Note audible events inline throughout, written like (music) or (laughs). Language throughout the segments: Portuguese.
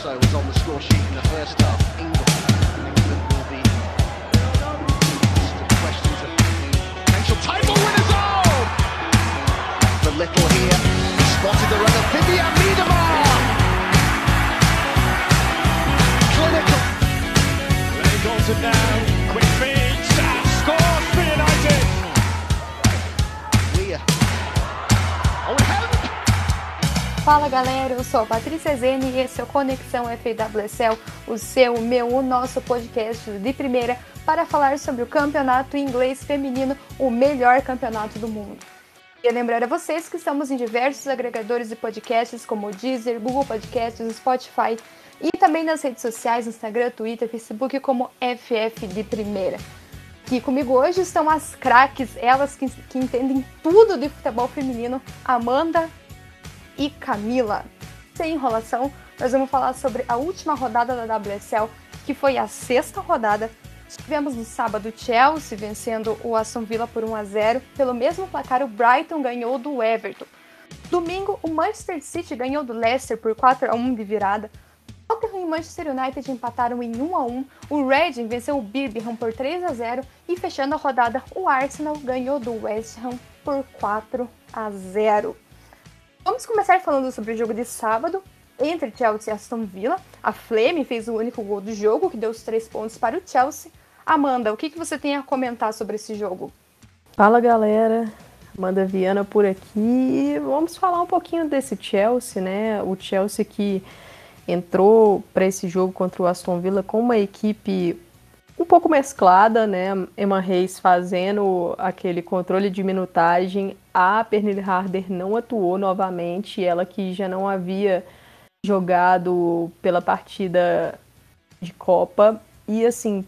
also was on the score sheet in the first half. England, England will be the questions of potential title winners. Oh, the little here spotted the run of Vivian Miedemar. Clinical. Ray Goldson now, Fala galera, eu sou a Patrícia Zene e esse é o Conexão FWSL, o seu, meu, o nosso podcast de primeira para falar sobre o campeonato inglês feminino, o melhor campeonato do mundo. E lembrar a vocês que estamos em diversos agregadores de podcasts como o Deezer, Google Podcasts, Spotify e também nas redes sociais, Instagram, Twitter, Facebook como FF de primeira. Aqui comigo hoje estão as craques, elas que, que entendem tudo de futebol feminino, Amanda e Camila. Sem enrolação, nós vamos falar sobre a última rodada da WSL, que foi a sexta rodada. Tivemos no sábado Chelsea vencendo o Aston Villa por 1 a 0. Pelo mesmo placar, o Brighton ganhou do Everton. Domingo, o Manchester City ganhou do Leicester por 4 a 1 de virada. Tottenham e Manchester United empataram em 1 a 1. O Reading venceu o Birmingham por 3 a 0 e fechando a rodada, o Arsenal ganhou do West Ham por 4 a 0. Vamos começar falando sobre o jogo de sábado entre Chelsea e Aston Villa. A Flame fez o único gol do jogo, que deu os três pontos para o Chelsea. Amanda, o que, que você tem a comentar sobre esse jogo? Fala galera, Amanda Viana por aqui. Vamos falar um pouquinho desse Chelsea, né? O Chelsea que entrou para esse jogo contra o Aston Villa com uma equipe um pouco mesclada, né? Emma Reis fazendo aquele controle de minutagem. A Pernille Harder não atuou novamente, ela que já não havia jogado pela partida de Copa. E assim,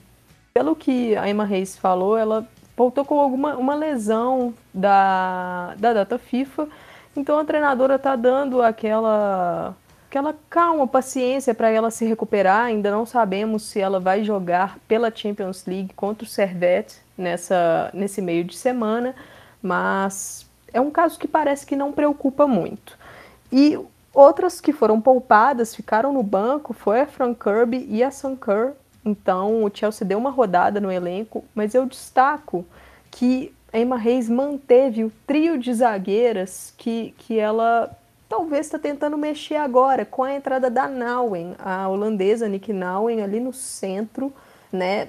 pelo que a Emma Reis falou, ela voltou com alguma uma lesão da, da data FIFA. Então a treinadora tá dando aquela aquela calma, paciência para ela se recuperar. Ainda não sabemos se ela vai jogar pela Champions League contra o Servette nessa, nesse meio de semana, mas é um caso que parece que não preocupa muito. E outras que foram poupadas, ficaram no banco, foi a Frank Kirby e a Sam Kerr. Então o Chelsea deu uma rodada no elenco, mas eu destaco que a Emma Reis manteve o trio de zagueiras que, que ela talvez está tentando mexer agora com a entrada da Nauen, a holandesa Nick Nauen ali no centro, né?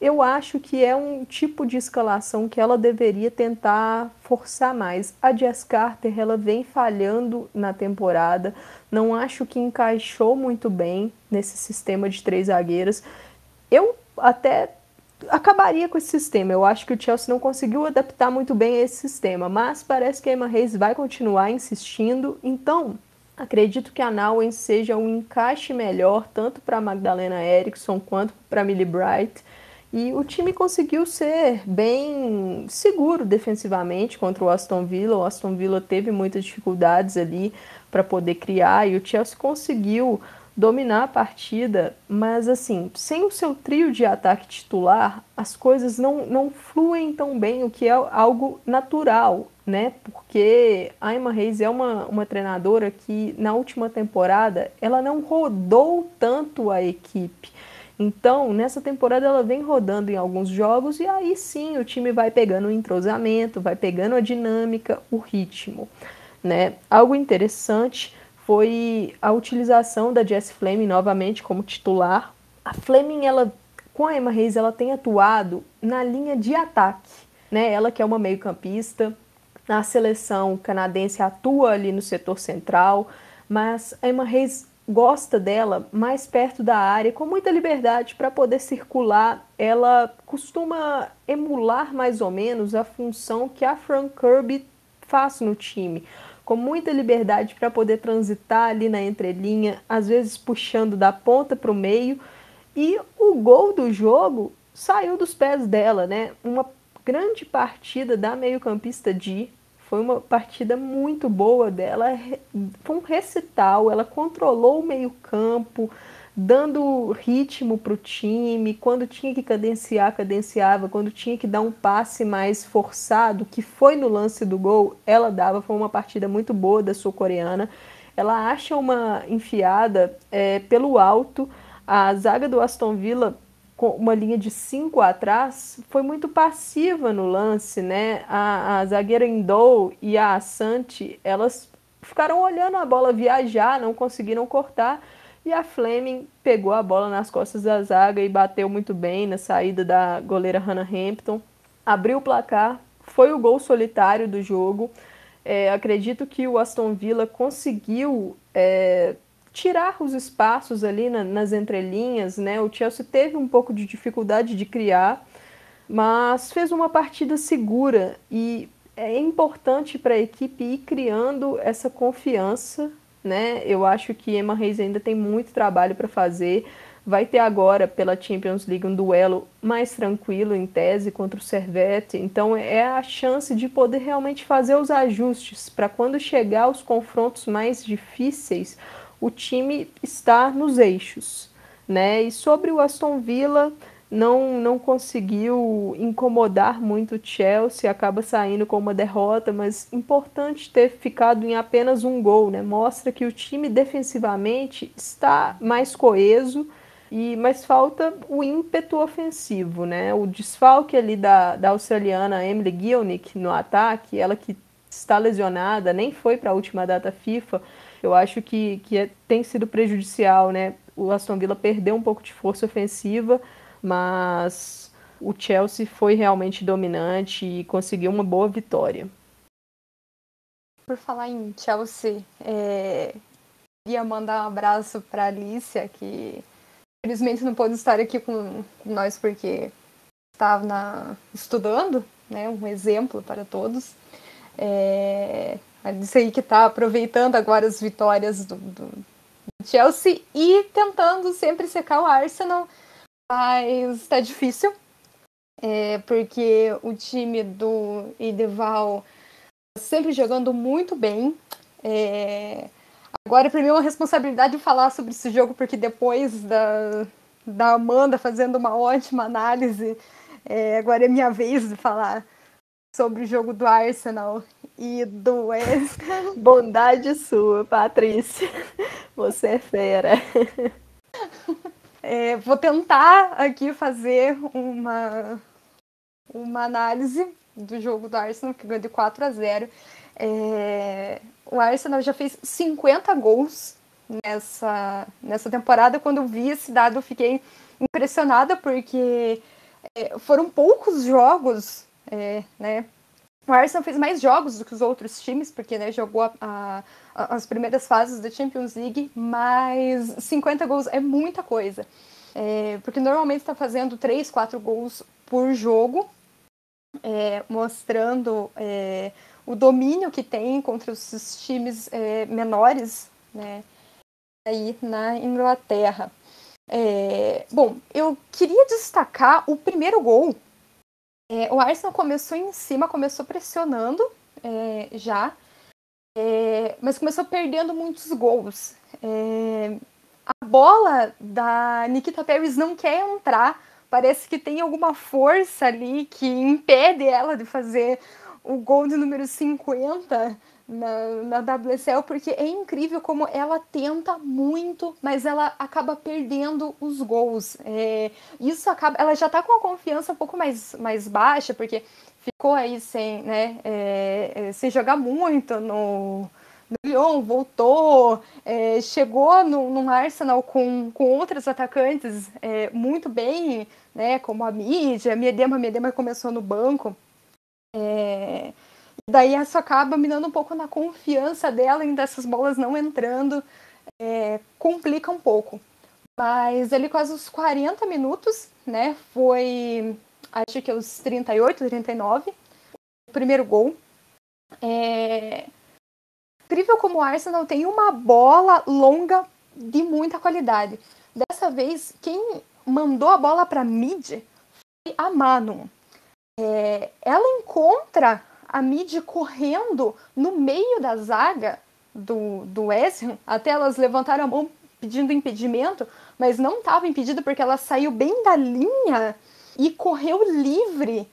Eu acho que é um tipo de escalação que ela deveria tentar forçar mais. A Jess Carter, ela vem falhando na temporada, não acho que encaixou muito bem nesse sistema de três zagueiras. Eu até acabaria com esse sistema. Eu acho que o Chelsea não conseguiu adaptar muito bem a esse sistema, mas parece que a Emma Reis vai continuar insistindo. Então, acredito que a Nauen seja um encaixe melhor tanto para Magdalena Eriksson quanto para Millie Bright. E o time conseguiu ser bem seguro defensivamente contra o Aston Villa. O Aston Villa teve muitas dificuldades ali para poder criar e o Chelsea conseguiu dominar a partida, mas assim, sem o seu trio de ataque titular, as coisas não, não fluem tão bem, o que é algo natural, né? Porque a Emma Reis é uma, uma treinadora que na última temporada ela não rodou tanto a equipe. Então, nessa temporada ela vem rodando em alguns jogos e aí sim o time vai pegando o entrosamento, vai pegando a dinâmica, o ritmo, né? Algo interessante foi a utilização da Jess Fleming novamente como titular. A Fleming, ela, com a Emma Reis, ela tem atuado na linha de ataque, né? Ela que é uma meio-campista, na seleção canadense atua ali no setor central, mas a Emma Reis gosta dela mais perto da área, com muita liberdade para poder circular. Ela costuma emular mais ou menos a função que a Fran Kirby faz no time com muita liberdade para poder transitar ali na entrelinha, às vezes puxando da ponta para o meio. E o gol do jogo saiu dos pés dela, né? Uma grande partida da meio-campista Di. Foi uma partida muito boa dela. Foi um recital, ela controlou o meio-campo, dando ritmo para o time. Quando tinha que cadenciar, cadenciava. Quando tinha que dar um passe mais forçado, que foi no lance do gol, ela dava. Foi uma partida muito boa da sul-coreana. ela acha uma enfiada é, pelo alto. A zaga do Aston Villa, uma linha de cinco atrás, foi muito passiva no lance, né? A, a zagueira Indou e a Asante, elas ficaram olhando a bola viajar, não conseguiram cortar. E a Fleming pegou a bola nas costas da zaga e bateu muito bem na saída da goleira Hannah Hampton. Abriu o placar, foi o gol solitário do jogo. É, acredito que o Aston Villa conseguiu é, tirar os espaços ali na, nas entrelinhas, né? O Chelsea teve um pouco de dificuldade de criar, mas fez uma partida segura e é importante para a equipe ir criando essa confiança, né? Eu acho que Emma Reis ainda tem muito trabalho para fazer. Vai ter agora pela Champions League um duelo mais tranquilo em tese contra o Servette, então é a chance de poder realmente fazer os ajustes para quando chegar aos confrontos mais difíceis, o time estar nos eixos, né? E sobre o Aston Villa, não, não conseguiu incomodar muito o Chelsea, acaba saindo com uma derrota, mas importante ter ficado em apenas um gol, né? Mostra que o time defensivamente está mais coeso e, mas falta o ímpeto ofensivo, né? O desfalque ali da, da australiana Emily Gielnick no ataque, ela que está lesionada, nem foi para a última data FIFA, eu acho que, que é, tem sido prejudicial, né? O Aston Villa perdeu um pouco de força ofensiva, mas o Chelsea foi realmente dominante e conseguiu uma boa vitória. Por falar em Chelsea, é... queria mandar um abraço para a Alicia, que Infelizmente não pôde estar aqui com nós porque estava na, estudando, né? Um exemplo para todos. É, disse aí que está aproveitando agora as vitórias do, do, do, Chelsea e tentando sempre secar o Arsenal, mas está difícil, é, porque o time do Ideval tá sempre jogando muito bem. É, Agora, para mim, é uma responsabilidade falar sobre esse jogo, porque depois da, da Amanda fazendo uma ótima análise, é, agora é minha vez de falar sobre o jogo do Arsenal e do West. (laughs) Bondade sua, Patrícia. Você é fera. É, vou tentar aqui fazer uma, uma análise do jogo do Arsenal, que ganhou de 4 a 0. É, o Arsenal já fez 50 gols nessa, nessa temporada. Quando eu vi esse dado, eu fiquei impressionada, porque é, foram poucos jogos, é, né? O Arsenal fez mais jogos do que os outros times, porque né, jogou a, a, as primeiras fases da Champions League, mas 50 gols é muita coisa. É, porque normalmente está fazendo 3, 4 gols por jogo, é, mostrando é, o domínio que tem contra os times é, menores, né, aí na Inglaterra. É, bom, eu queria destacar o primeiro gol. É, o Arsenal começou em cima, começou pressionando é, já, é, mas começou perdendo muitos gols. É, a bola da Nikita Paris não quer entrar, parece que tem alguma força ali que impede ela de fazer o gol de número 50 na, na WSL, porque é incrível como ela tenta muito, mas ela acaba perdendo os gols. É, isso acaba. Ela já tá com a confiança um pouco mais, mais baixa, porque ficou aí sem, né, é, é sem jogar muito no, Lyon, voltou, é, chegou no, no Arsenal com, com outros atacantes é, muito bem, né, como a mídia, a Miedema, a Miedema começou no banco. É... Daí isso acaba minando um pouco na confiança dela em dessas bolas não entrando, é... complica um pouco. Mas ali quase os 40 minutos, né? Foi acho que os 38, 39, o primeiro gol. É incrível como o Arsenal tem uma bola longa de muita qualidade. Dessa vez, quem mandou a bola para mid foi a Manu é, ela encontra a Mid correndo no meio da zaga do, do Ham, até elas levantaram a mão pedindo impedimento, mas não estava impedida porque ela saiu bem da linha e correu livre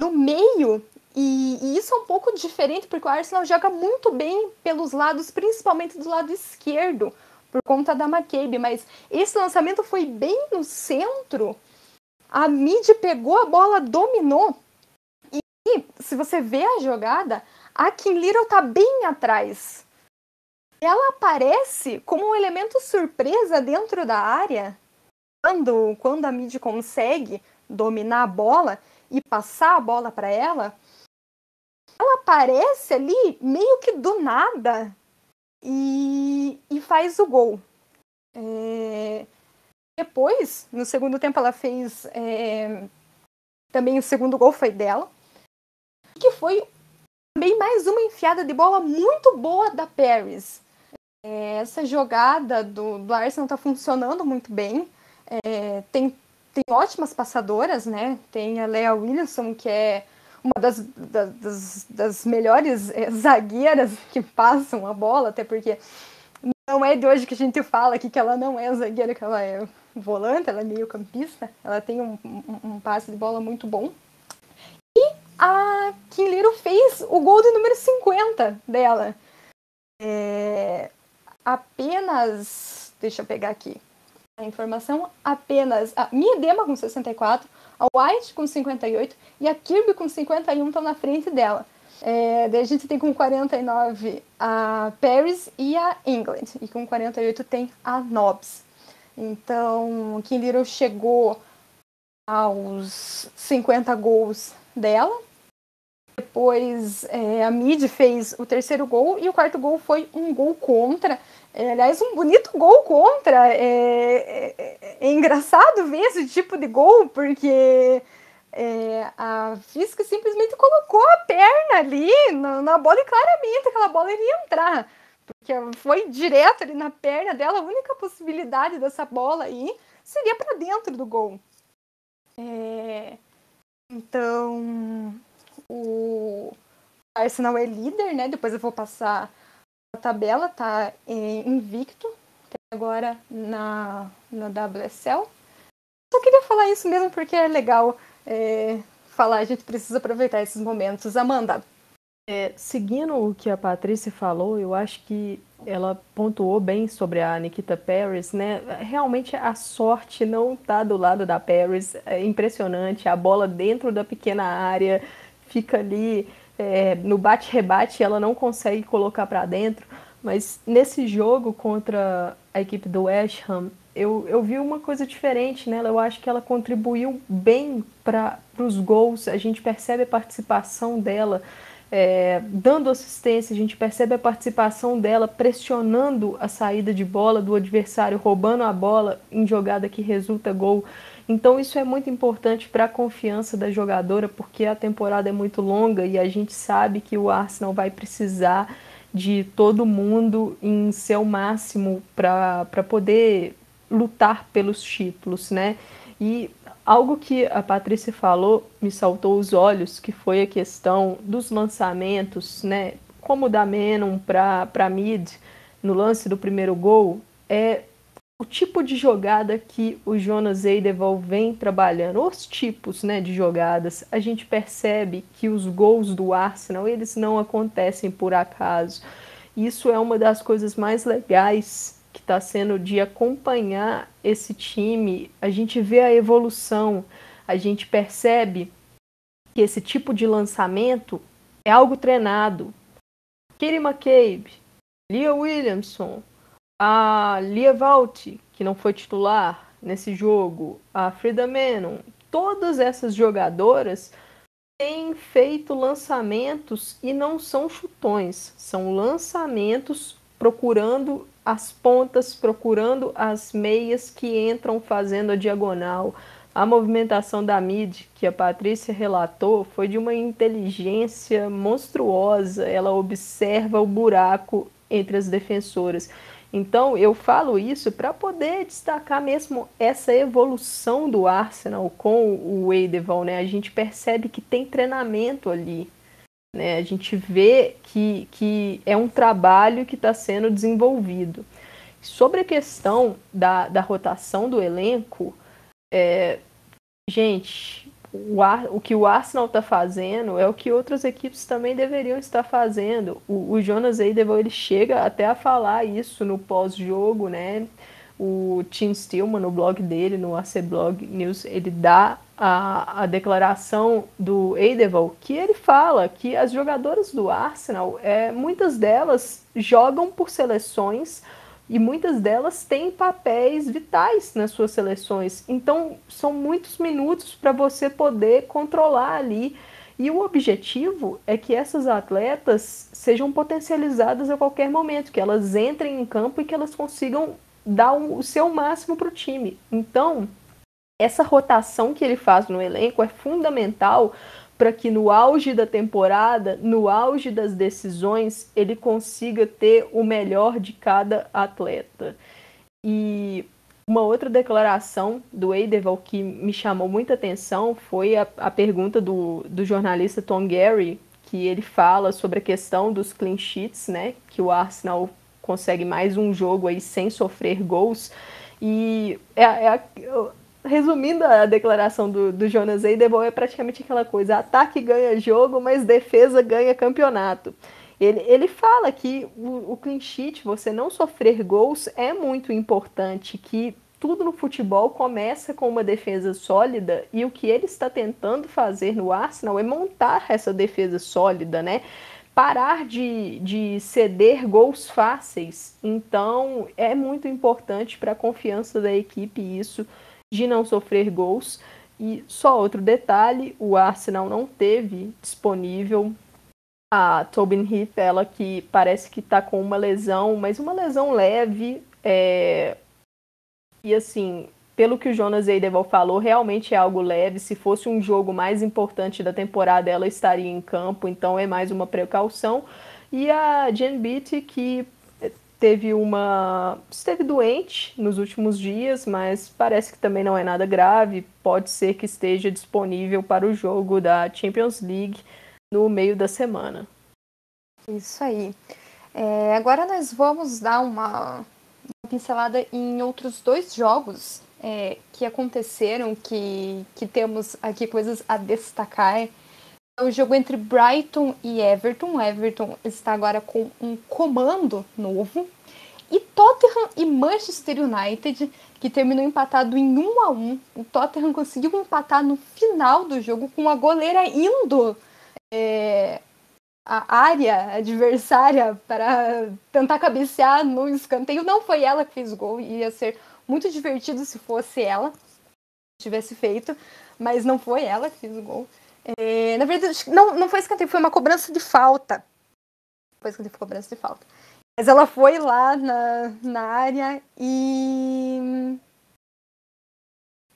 no meio E, e, isso é um pouco diferente porque o Arsenal joga muito bem pelos lados, principalmente do lado esquerdo, por conta da McCabe. Mas esse lançamento foi bem no centro. A Mid pegou a bola, dominou. Se você vê a jogada, a Kim Little tá bem atrás. Ela aparece como um elemento surpresa dentro da área. Quando, quando a Mid consegue dominar a bola e passar a bola para ela, ela aparece ali meio que do nada e, e faz o gol. É... Depois, no segundo tempo, ela fez. É... Também o segundo gol foi dela. Que foi também mais uma enfiada de bola muito boa da Paris. É... Essa jogada do, do Arsenal está funcionando muito bem. É... Tem, tem ótimas passadoras, né? Tem a Lea Williamson, que é uma das, das, das melhores é, zagueiras (laughs) que passam a bola, até porque não é de hoje que a gente fala aqui que ela não é zagueira, que ela é volante, ela é meio campista, ela tem um, um, um passe de bola muito bom. A Kim Little fez o gol de número 50 dela. É, apenas. Deixa eu pegar aqui a informação. Apenas a Miedema com 64, a White com 58 e a Kirby com 51 estão na frente dela. É, daí a gente tem com 49 a Paris e a England. E com 48 tem a Nobs. Então, Kim Little chegou aos 50 gols dela. Depois é, a Mid fez o terceiro gol e o quarto gol foi um gol contra. É, aliás, um bonito gol contra. É, é, é, é engraçado ver esse tipo de gol, porque é, a Física simplesmente colocou a perna ali na, na, bola e claramente aquela bola iria entrar. Porque foi direto ali na perna dela, a única possibilidade dessa bola aí seria para dentro do gol. Então, o Arsenal é líder, né? Depois eu vou passar a tabela tá invicto agora na, na WSL. Só queria falar isso mesmo porque é legal é, falar, a gente precisa aproveitar esses momentos. Amanda. É, seguindo o que a Patrícia falou, eu acho que ela pontuou bem sobre a Nikita Paris, né? Realmente a sorte não tá do lado da Paris, é impressionante. A bola dentro da pequena área fica ali é, no bate-rebate ela não consegue colocar para dentro. Mas nesse jogo contra a equipe do West Ham, eu, eu vi uma coisa diferente nela. Eu acho que ela contribuiu bem para os gols. A gente percebe a participação dela é, dando assistência, a gente percebe a participação dela pressionando a saída de bola do adversário, roubando a bola em jogada que resulta gol. Então isso é muito importante para a confiança da jogadora, porque a temporada é muito longa e a gente sabe que o Arsenal vai precisar de todo mundo em seu máximo para poder lutar pelos títulos, né? E algo que a Patrícia falou me saltou os olhos, que foi a questão dos lançamentos, né? Como da Menon para Mid no lance do primeiro gol, é o tipo de jogada que o Jonas Eideval vem trabalhando, os tipos né, de jogadas, a gente percebe que os gols do Arsenal eles não acontecem por acaso. Isso é uma das coisas mais legais que está sendo de acompanhar esse time. A gente vê a evolução, a gente percebe que esse tipo de lançamento é algo treinado. Kiri McCabe, Leah Williamson, a Lia Valt, que não foi titular nesse jogo, a Frida Menon, todas essas jogadoras têm feito lançamentos e não são chutões, são lançamentos procurando as pontas, procurando as meias que entram fazendo a diagonal. A movimentação da mid que a Patrícia relatou foi de uma inteligência monstruosa. Ela observa o buraco entre as defensoras. Então, eu falo isso para poder destacar mesmo essa evolução do Arsenal com o Edeval, né? A gente percebe que tem treinamento ali, né? A gente vê que, que é um trabalho que está sendo desenvolvido. Sobre a questão da, da rotação do elenco, é, gente, o, Ar, o que o Arsenal está fazendo é o que outras equipes também deveriam estar fazendo. O, o Jonas Eidevall ele chega até a falar isso no pós-jogo, né? O Tim Stillman, no blog dele, no AC Blog News, ele dá a, a declaração do Eidevall, que ele fala que as jogadoras do Arsenal, é, muitas delas jogam por seleções e muitas delas têm papéis vitais nas suas seleções. Então, são muitos minutos para você poder controlar ali. E o objetivo é que essas atletas sejam potencializadas a qualquer momento, que elas entrem em campo e que elas consigam dar o seu máximo para o time. Então, essa rotação que ele faz no elenco é fundamental para que no auge da temporada, no auge das decisões, ele consiga ter o melhor de cada atleta. E uma outra declaração do Eideval que me chamou muita atenção foi a, a pergunta do, do jornalista Tom Gary, que ele fala sobre a questão dos clean sheets, né? Que o Arsenal consegue mais um jogo aí sem sofrer gols. E é, é, resumindo a declaração do, do Jonas Eidevall, é praticamente aquela coisa: ataque ganha jogo, mas defesa ganha campeonato. Ele, ele fala que o, o clean sheet, você não sofrer gols, é muito importante, que tudo no futebol começa com uma defesa sólida e o que ele está tentando fazer no Arsenal é montar essa defesa sólida, né? Parar de, de ceder gols fáceis. Então, é muito importante para a confiança da equipe isso de não sofrer gols. E só outro detalhe, o Arsenal não teve disponível a Tobin Heath, ela que parece que está com uma lesão, mas uma lesão leve. É... E assim, pelo que o Jonas Eideval falou, realmente é algo leve. Se fosse um jogo mais importante da temporada, ela estaria em campo, então é mais uma precaução. E a Jen Beattie, que teve uma. esteve doente nos últimos dias, mas parece que também não é nada grave. Pode ser que esteja disponível para o jogo da Champions League no meio da semana. Isso aí. É, agora nós vamos dar uma, pincelada em outros dois jogos é, que aconteceram, que, que temos aqui coisas a destacar. É o jogo entre Brighton e Everton. Everton está agora com um comando novo. E Tottenham e Manchester United, que terminou empatado em 1 a 1 O Tottenham conseguiu empatar no final do jogo com a goleira indo é, a área adversária para tentar cabecear no escanteio. Não foi ela que fez o gol, ia ser muito divertido se fosse ela tivesse feito, mas não foi ela que fez o gol. É, na verdade, não, não foi escanteio, foi uma cobrança de falta. Foi escanteio, foi cobrança de falta. Mas ela foi lá na, na área e.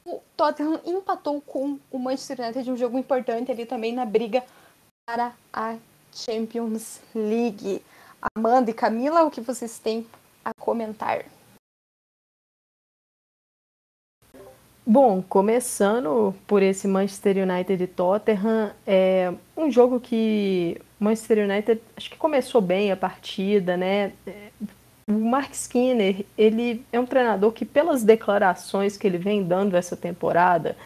O Tottenham empatou com o Manchester United, um jogo importante ali também na briga para a Champions League. Amanda e Camila, o que vocês têm a comentar? Bom, começando por esse Manchester United e Tottenham, é um jogo que Manchester United acho que começou bem a partida, né? O Mark Skinner, ele é um treinador que pelas declarações que ele vem dando essa temporada,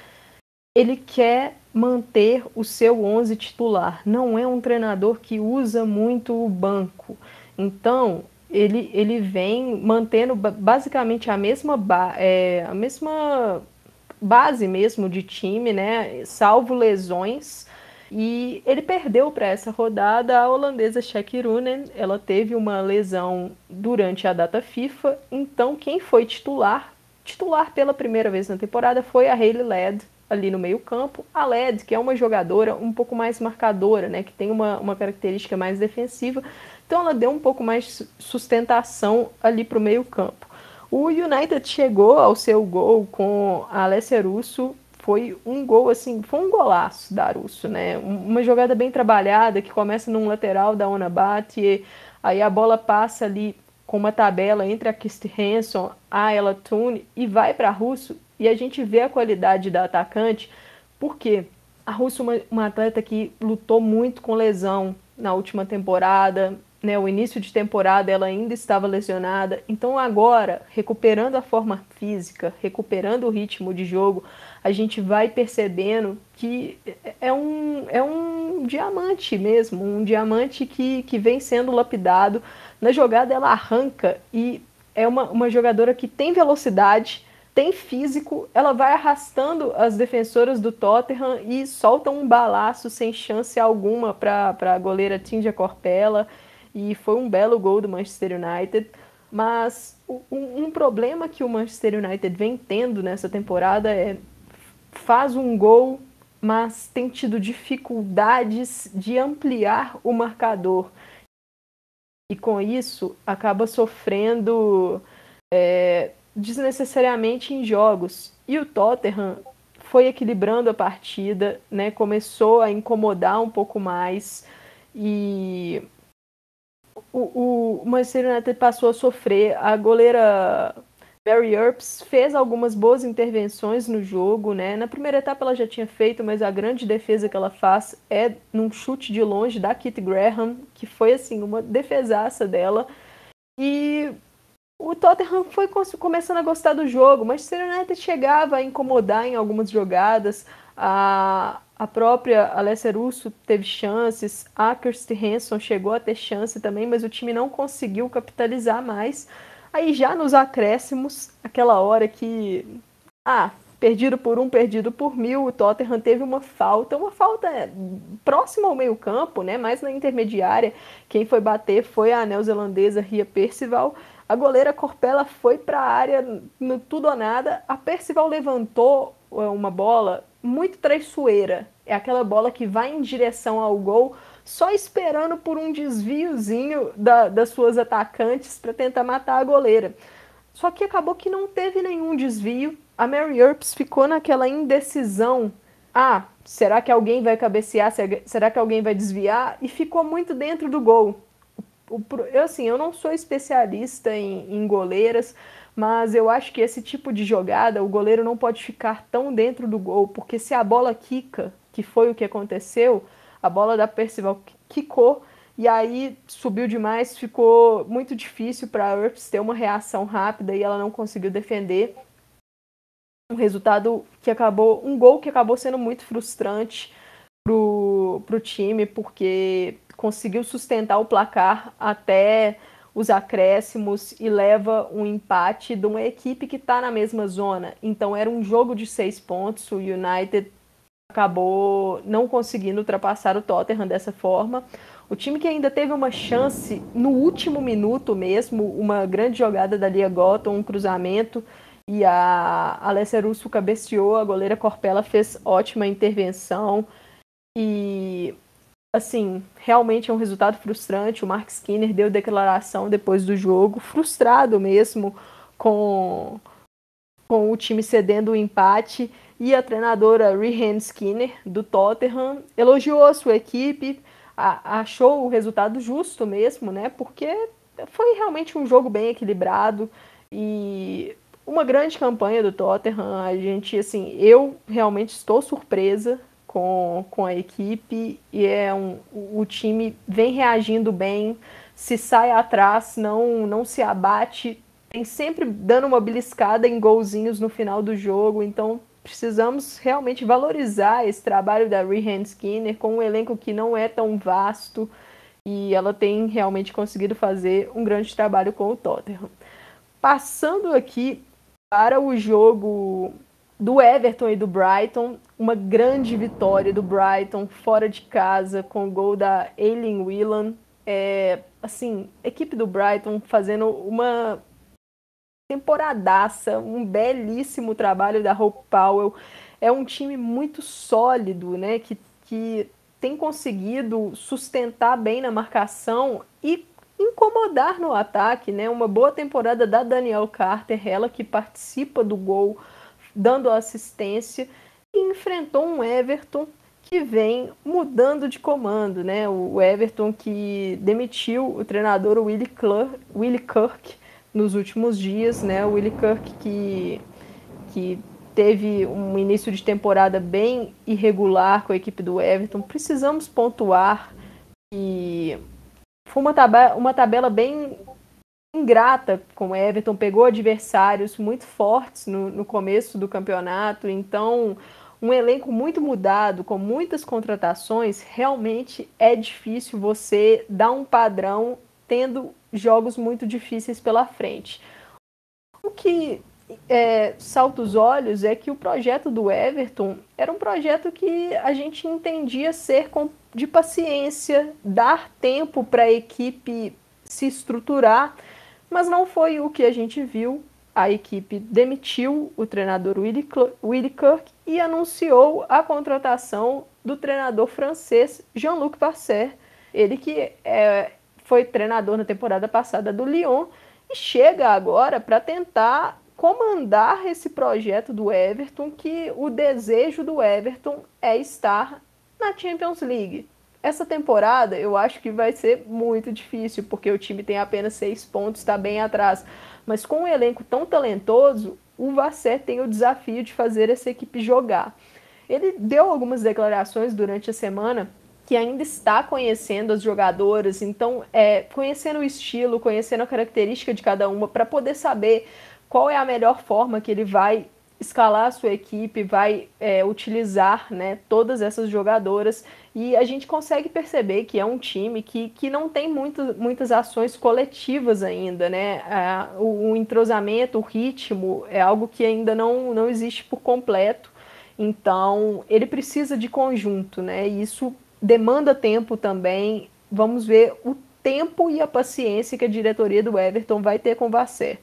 ele quer manter o seu 11 titular. Não é um treinador que usa muito o banco. Então, ele, ele vem mantendo basicamente a mesma, é, a mesma base mesmo de time, né? Salvo lesões. E ele perdeu para essa rodada a holandesa Runen. Ela teve uma lesão durante a data FIFA. Então, quem foi titular, titular pela primeira vez na temporada, foi a Hayley Led ali no meio-campo. A Led, que é uma jogadora um pouco mais marcadora, né? Que tem uma, uma característica mais defensiva. Então, ela deu um pouco mais sustentação ali para o meio-campo. O United chegou ao seu gol com a Alessia Russo. Foi um gol, assim, foi um golaço da Russo, né? Uma jogada bem trabalhada que começa num lateral da Ona bate, aí a bola passa ali com uma tabela entre a Kirsty Hanson, a Ella Tune e vai para Russo. E a gente vê a qualidade da atacante, porque a Russo é uma, uma atleta que lutou muito com lesão na última temporada, né, o início de temporada ela ainda estava lesionada. Então agora, recuperando a forma física, recuperando o ritmo de jogo, a gente vai percebendo que é um, é um diamante mesmo, um diamante que, que vem sendo lapidado. Na jogada ela arranca e é uma, uma jogadora que tem velocidade, tem físico, ela vai arrastando as defensoras do Tottenham e solta um balaço sem chance alguma para a goleira Tindia Corpella e foi um belo gol do Manchester United. Mas um, um problema que o Manchester United vem tendo nessa temporada é faz um gol, mas tem tido dificuldades de ampliar o marcador. E com isso acaba sofrendo é, desnecessariamente em jogos. E o Tottenham foi equilibrando a partida, né? começou a incomodar um pouco mais. E o, o Manchester United passou a sofrer. A goleira Barry Earps fez algumas boas intervenções no jogo, né? Na primeira etapa ela já tinha feito, mas a grande defesa que ela faz é num chute de longe da Kit Graham, que foi assim uma defesaça dela. E o Tottenham foi começando a gostar do jogo, mas o United chegava a incomodar em algumas jogadas. A, a própria Alessia Russo teve chances, a Kirsty Hanson chegou a ter chance também, mas o time não conseguiu capitalizar mais. Aí já nos acréscimos, aquela hora que. Ah, perdido por um, perdido por mil, o Tottenham teve uma falta, uma falta próxima ao meio-campo, né? Mais na intermediária. Quem foi bater foi a neozelandesa Ria Percival. A goleira Corpella foi para a área no tudo ou nada. A Percival levantou é, uma bola muito traiçoeira. É aquela bola que vai em direção ao gol, só esperando por um desviozinho da, das suas atacantes para tentar matar a goleira. Só que acabou que não teve nenhum desvio. A Mary Earps ficou naquela indecisão. Ah, será que alguém vai cabecear? Será que alguém vai desviar? E ficou muito dentro do gol. Eu, assim, eu não sou especialista em, em goleiras, mas eu acho que esse tipo de jogada, o goleiro não pode ficar tão dentro do gol, porque se a bola quica, que foi o que aconteceu, a bola da Percival quicou e aí subiu demais, ficou muito difícil para a Earps ter uma reação rápida e ela não conseguiu defender. Um resultado que acabou, um gol que acabou sendo muito frustrante pro, pro time, porque conseguiu sustentar o placar até os acréscimos e leva um empate de uma equipe que está na mesma zona. Então era um jogo de seis pontos. O United acabou não conseguindo ultrapassar o Tottenham dessa forma. O time que ainda teve uma chance no último minuto mesmo, uma grande jogada da Lia Gotham, um cruzamento, e a Alessia Russo cabeceou, a goleira Corpella fez ótima intervenção. E assim, realmente é um resultado frustrante. O Mark Skinner deu declaração depois do jogo, frustrado mesmo com, com o time cedendo o empate. E a treinadora Rehan Skinner, do Tottenham, elogiou a sua equipe, a, achou o resultado justo mesmo, né? Porque foi realmente um jogo bem equilibrado e uma grande campanha do Tottenham. A gente, assim, eu realmente estou surpresa com, com a equipe e é um, o time vem reagindo bem, se sai atrás, não, não se abate, tem sempre dando uma beliscada em golzinhos no final do jogo, então precisamos realmente valorizar esse trabalho da Rehan Skinner com um elenco que não é tão vasto e ela tem realmente conseguido fazer um grande trabalho com o Tottenham. Passando aqui para o jogo do Everton e do Brighton, uma grande vitória do Brighton fora de casa com o gol da Aileen Whelan. É, assim, equipe do Brighton fazendo uma temporadaça, um belíssimo trabalho da Hope Powell. É um time muito sólido, né, que, que tem conseguido sustentar bem na marcação e incomodar no ataque, né? Uma boa temporada da Danielle Carter, ela que participa do gol dando assistência e enfrentou um Everton que vem mudando de comando, né? O Everton que demitiu o treinador Willie, Clark, Willie Kirk nos últimos dias, né? O Willie Kirk que, que teve um início de temporada bem irregular com a equipe do Everton. Precisamos pontuar que foi uma, uma tabela bem ingrata com o Everton, pegou adversários muito fortes no, no começo do campeonato, então um elenco muito mudado, com muitas contratações, realmente é difícil você dar um padrão tendo jogos muito difíceis pela frente. O que é, salta os olhos é que o projeto do Everton era um projeto que a gente entendia ser de paciência, dar tempo para a equipe se estruturar, mas não foi o que a gente viu. A equipe demitiu o treinador Willy Kirk e anunciou a contratação do treinador francês Jean-Luc Vasser, ele que é, foi treinador na temporada passada do Lyon e chega agora para tentar comandar esse projeto do Everton, que o desejo do Everton é estar na Champions League. Essa temporada eu acho que vai ser muito difícil, porque o time tem apenas seis pontos, está bem atrás. Mas com um elenco tão talentoso, o Vasser tem o desafio de fazer essa equipe jogar. Ele deu algumas declarações durante a semana que ainda está conhecendo as jogadoras, então é, conhecendo o estilo, conhecendo a característica de cada uma, para poder saber qual é a melhor forma que ele vai escalar a sua equipe, vai é, utilizar né, todas essas jogadoras e a gente consegue perceber que é um time que, que não tem muito, muitas ações coletivas ainda, né? o, o, entrosamento, o ritmo é algo que ainda não, não existe por completo. Então ele precisa de conjunto, né? E isso demanda tempo também. Vamos ver o tempo e a paciência que a diretoria do Everton vai ter com o Vasser.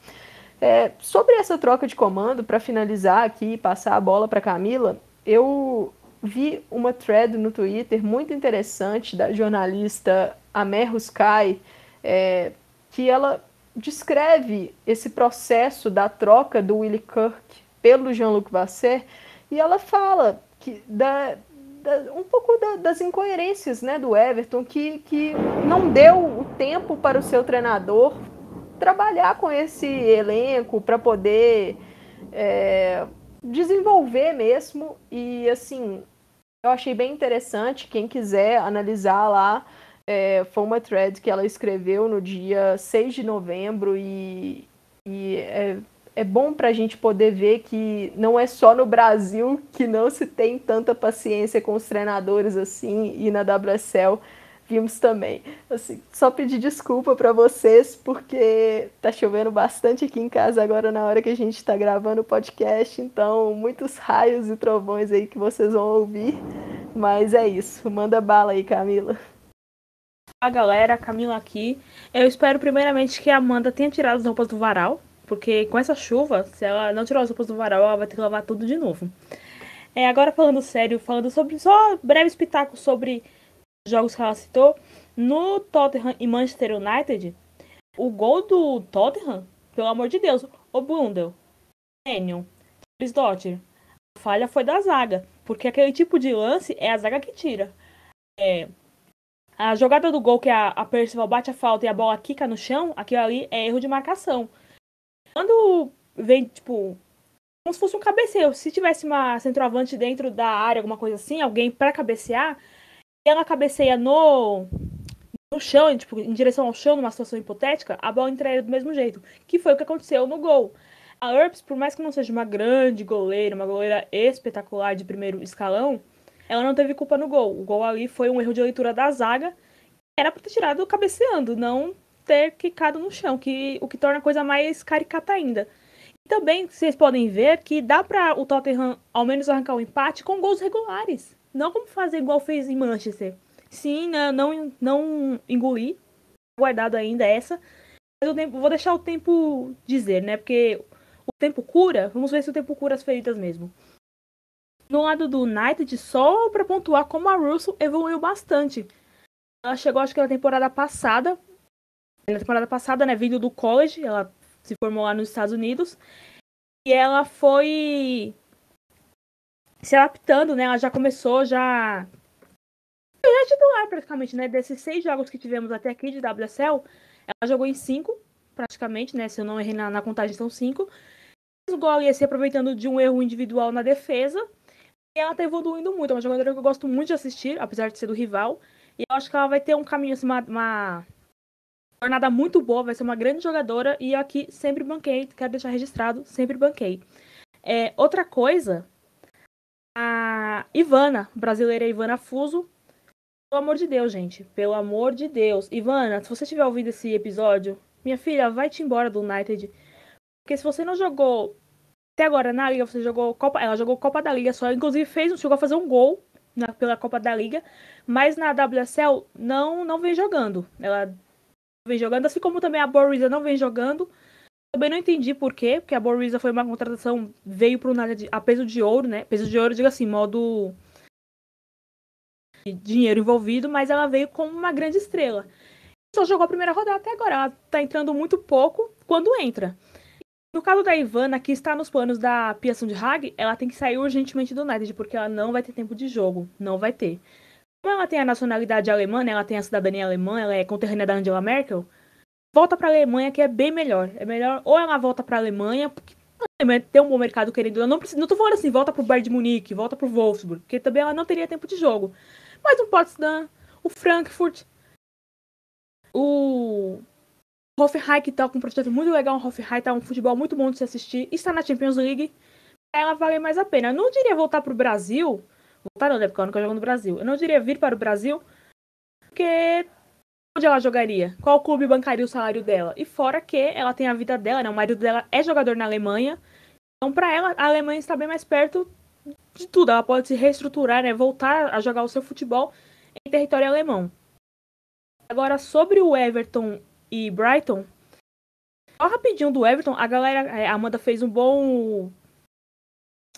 É, sobre essa troca de comando, para finalizar aqui e passar a bola para Camila, eu vi uma thread no Twitter muito interessante da jornalista Amer Ruskai, é, que ela descreve esse processo da troca do Willie Kirk pelo Jean-Luc Vasser e ela fala que da, da, um pouco da, das incoerências né, do Everton, que, que não deu o tempo para o seu treinador trabalhar com esse elenco para poder é, desenvolver mesmo. E assim, eu achei bem interessante. Quem quiser analisar lá, é, foi uma thread que ela escreveu no dia 6 de novembro e, e é, é bom para a gente poder ver que não é só no Brasil que não se tem tanta paciência com os treinadores assim e na WSL também. Assim, só pedir desculpa para vocês, porque tá chovendo bastante aqui em casa agora na hora que a gente está gravando o podcast, então muitos raios e trovões aí que vocês vão ouvir. Mas é isso, manda bala aí, Camila. Olá, galera, Camila aqui. Eu espero primeiramente que a Amanda tenha tirado as roupas do varal, porque com essa chuva, se ela não tirar as roupas do varal, ela vai ter que lavar tudo de novo. É, agora falando sério, falando sobre só breve espetáculo sobre jogos que ela citou, no Tottenham e Manchester United, o gol do Tottenham, pelo amor de Deus, o Blundell, Daniel, Dotter, a falha foi da zaga, porque aquele tipo de lance é a zaga que tira. É, a jogada do gol que a, a Percival bate a falta e a bola quica no chão, aquilo ali é erro de marcação. Quando vem, tipo, como se fosse um cabeceio, se tivesse uma centroavante dentro da área, alguma coisa assim, alguém para cabecear, ela cabeceia no, no chão, tipo, em direção ao chão, numa situação hipotética, a bola entraria do mesmo jeito. Que foi o que aconteceu no gol. A Earps, por mais que não seja uma grande goleira, uma goleira espetacular de primeiro escalão, ela não teve culpa no gol. O gol ali foi um erro de leitura da zaga. Era para ter tirado cabeceando, não ter quicado no chão, que, o que torna a coisa mais caricata ainda. E também vocês podem ver que dá para o Tottenham ao menos arrancar o um empate com gols regulares. Não como fazer igual fez em Manchester. Sim, né, não, não engoli. Guardado ainda essa. Mas vou deixar o tempo dizer, né? Porque o tempo cura. Vamos ver se o tempo cura as feridas mesmo. No lado do United, só para pontuar como a Russell evoluiu bastante. Ela chegou, acho que na temporada passada. Na temporada passada, né? Vindo do college. Ela se formou lá nos Estados Unidos. E ela foi se adaptando, né? Ela já começou, já. Já titular praticamente, né? Desses seis jogos que tivemos até aqui de WSL, ela jogou em cinco, praticamente, né? Se eu não errei na, na contagem, são cinco. O gol ia se aproveitando de um erro individual na defesa. E ela tá evoluindo muito. É uma jogadora que eu gosto muito de assistir, apesar de ser do rival. E eu acho que ela vai ter um caminho, assim, uma, uma jornada muito boa, vai ser uma grande jogadora e aqui sempre banquei, quero deixar registrado, sempre banquei. É, outra coisa, a Ivana, brasileira Ivana Fuso, pelo amor de Deus, gente, pelo amor de Deus. Ivana, se você estiver ouvindo esse episódio, minha filha, vai-te embora do United. Porque se você não jogou até agora na Liga, você jogou Copa, ela jogou Copa da Liga só, inclusive fez, chegou a fazer um gol na, pela Copa da Liga, mas na WSL não não vem jogando. Ela vem jogando, assim como também a Borisa não vem jogando. Também não entendi por quê, porque a Borisa foi uma contratação, veio para o a peso de ouro, né? Peso de ouro, diga assim, modo dinheiro envolvido, mas ela veio como uma grande estrela. Só jogou a primeira rodada até agora, ela tá entrando muito pouco quando entra. No caso da Ivana, que está nos planos da Pia de Hag, ela tem que sair urgentemente do United, porque ela não vai ter tempo de jogo. Não vai ter. Como ela tem a nacionalidade alemã, né, ela tem a cidadania alemã, ela é conterrânea da Angela Merkel, volta para a Alemanha que é bem melhor. É melhor ou ela volta para a Alemanha, porque a Alemanha tem um bom mercado querendo. Eu não preciso, não tô falando assim, volta pro Bayern de Munique, volta pro Wolfsburg, porque também ela não teria tempo de jogo. Mas o Potsdam, o Frankfurt, o Hoffenheim que tá com um projeto muito legal, o Hoffenheim tá um futebol muito bom de se assistir, está na Champions League, ela vale mais a pena. Eu não diria voltar pro Brasil, Voltar não, né? Porque ela nunca jogou no Brasil. Eu não diria vir para o Brasil, porque onde ela jogaria? Qual clube bancaria o salário dela? E fora que ela tem a vida dela, né? O marido dela é jogador na Alemanha. Então, para ela, a Alemanha está bem mais perto de tudo. Ela pode se reestruturar, né? Voltar a jogar o seu futebol em território alemão. Agora, sobre o Everton e Brighton. Só rapidinho do Everton, a galera, é, a Amanda fez um bom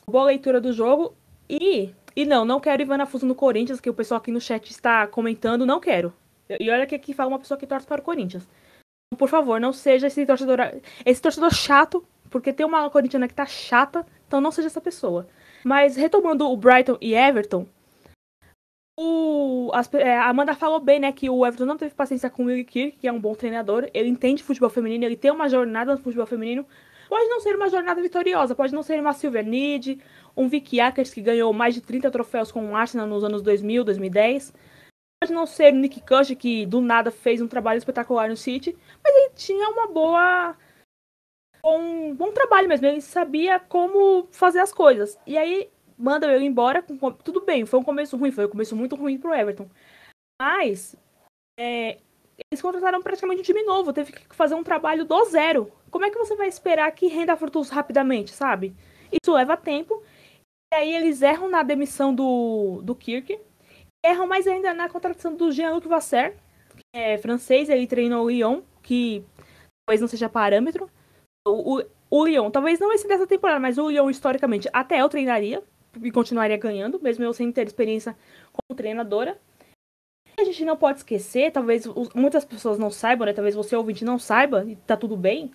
boa leitura do jogo e e não, não quero Ivana Fuso no Corinthians, que o pessoal aqui no chat está comentando, não quero. E olha que aqui fala uma pessoa que torce para o Corinthians. Por favor, não seja esse torcedor, esse torcedor chato, porque tem uma corintiana que tá chata, então não seja essa pessoa. Mas retomando o Brighton e Everton, o, as, é, a Amanda falou bem, né, que o Everton não teve paciência com o Willi Kirk, que é um bom treinador. Ele entende futebol feminino, ele tem uma jornada no futebol feminino. Pode não ser uma jornada vitoriosa, pode não ser uma Silver Need, um Vicky Akers que ganhou mais de 30 troféus com o Arsenal nos anos 2000, 2010. Pode não ser Nick Cush, que do nada fez um trabalho espetacular no City, mas ele tinha uma boa. Um bom trabalho mesmo, ele sabia como fazer as coisas. E aí manda ele embora, tudo bem, foi um começo ruim, foi um começo muito ruim pro Everton. Mas é, eles contrataram praticamente um time novo, teve que fazer um trabalho do zero. Como é que você vai esperar que renda frutos rapidamente, sabe? Isso leva tempo e aí eles erram na demissão do, do Kirk. Erram mais ainda na contratação do Jean-Luc Vasser, que é francês, ele treinou o Lyon, que talvez não seja parâmetro. O, o, o Lyon, talvez não esse dessa temporada, mas o Lyon, historicamente, até eu treinaria e continuaria ganhando, mesmo eu sem ter experiência como treinadora. A gente não pode esquecer, talvez muitas pessoas não saibam, né? Talvez você ouvinte não saiba, e tá tudo bem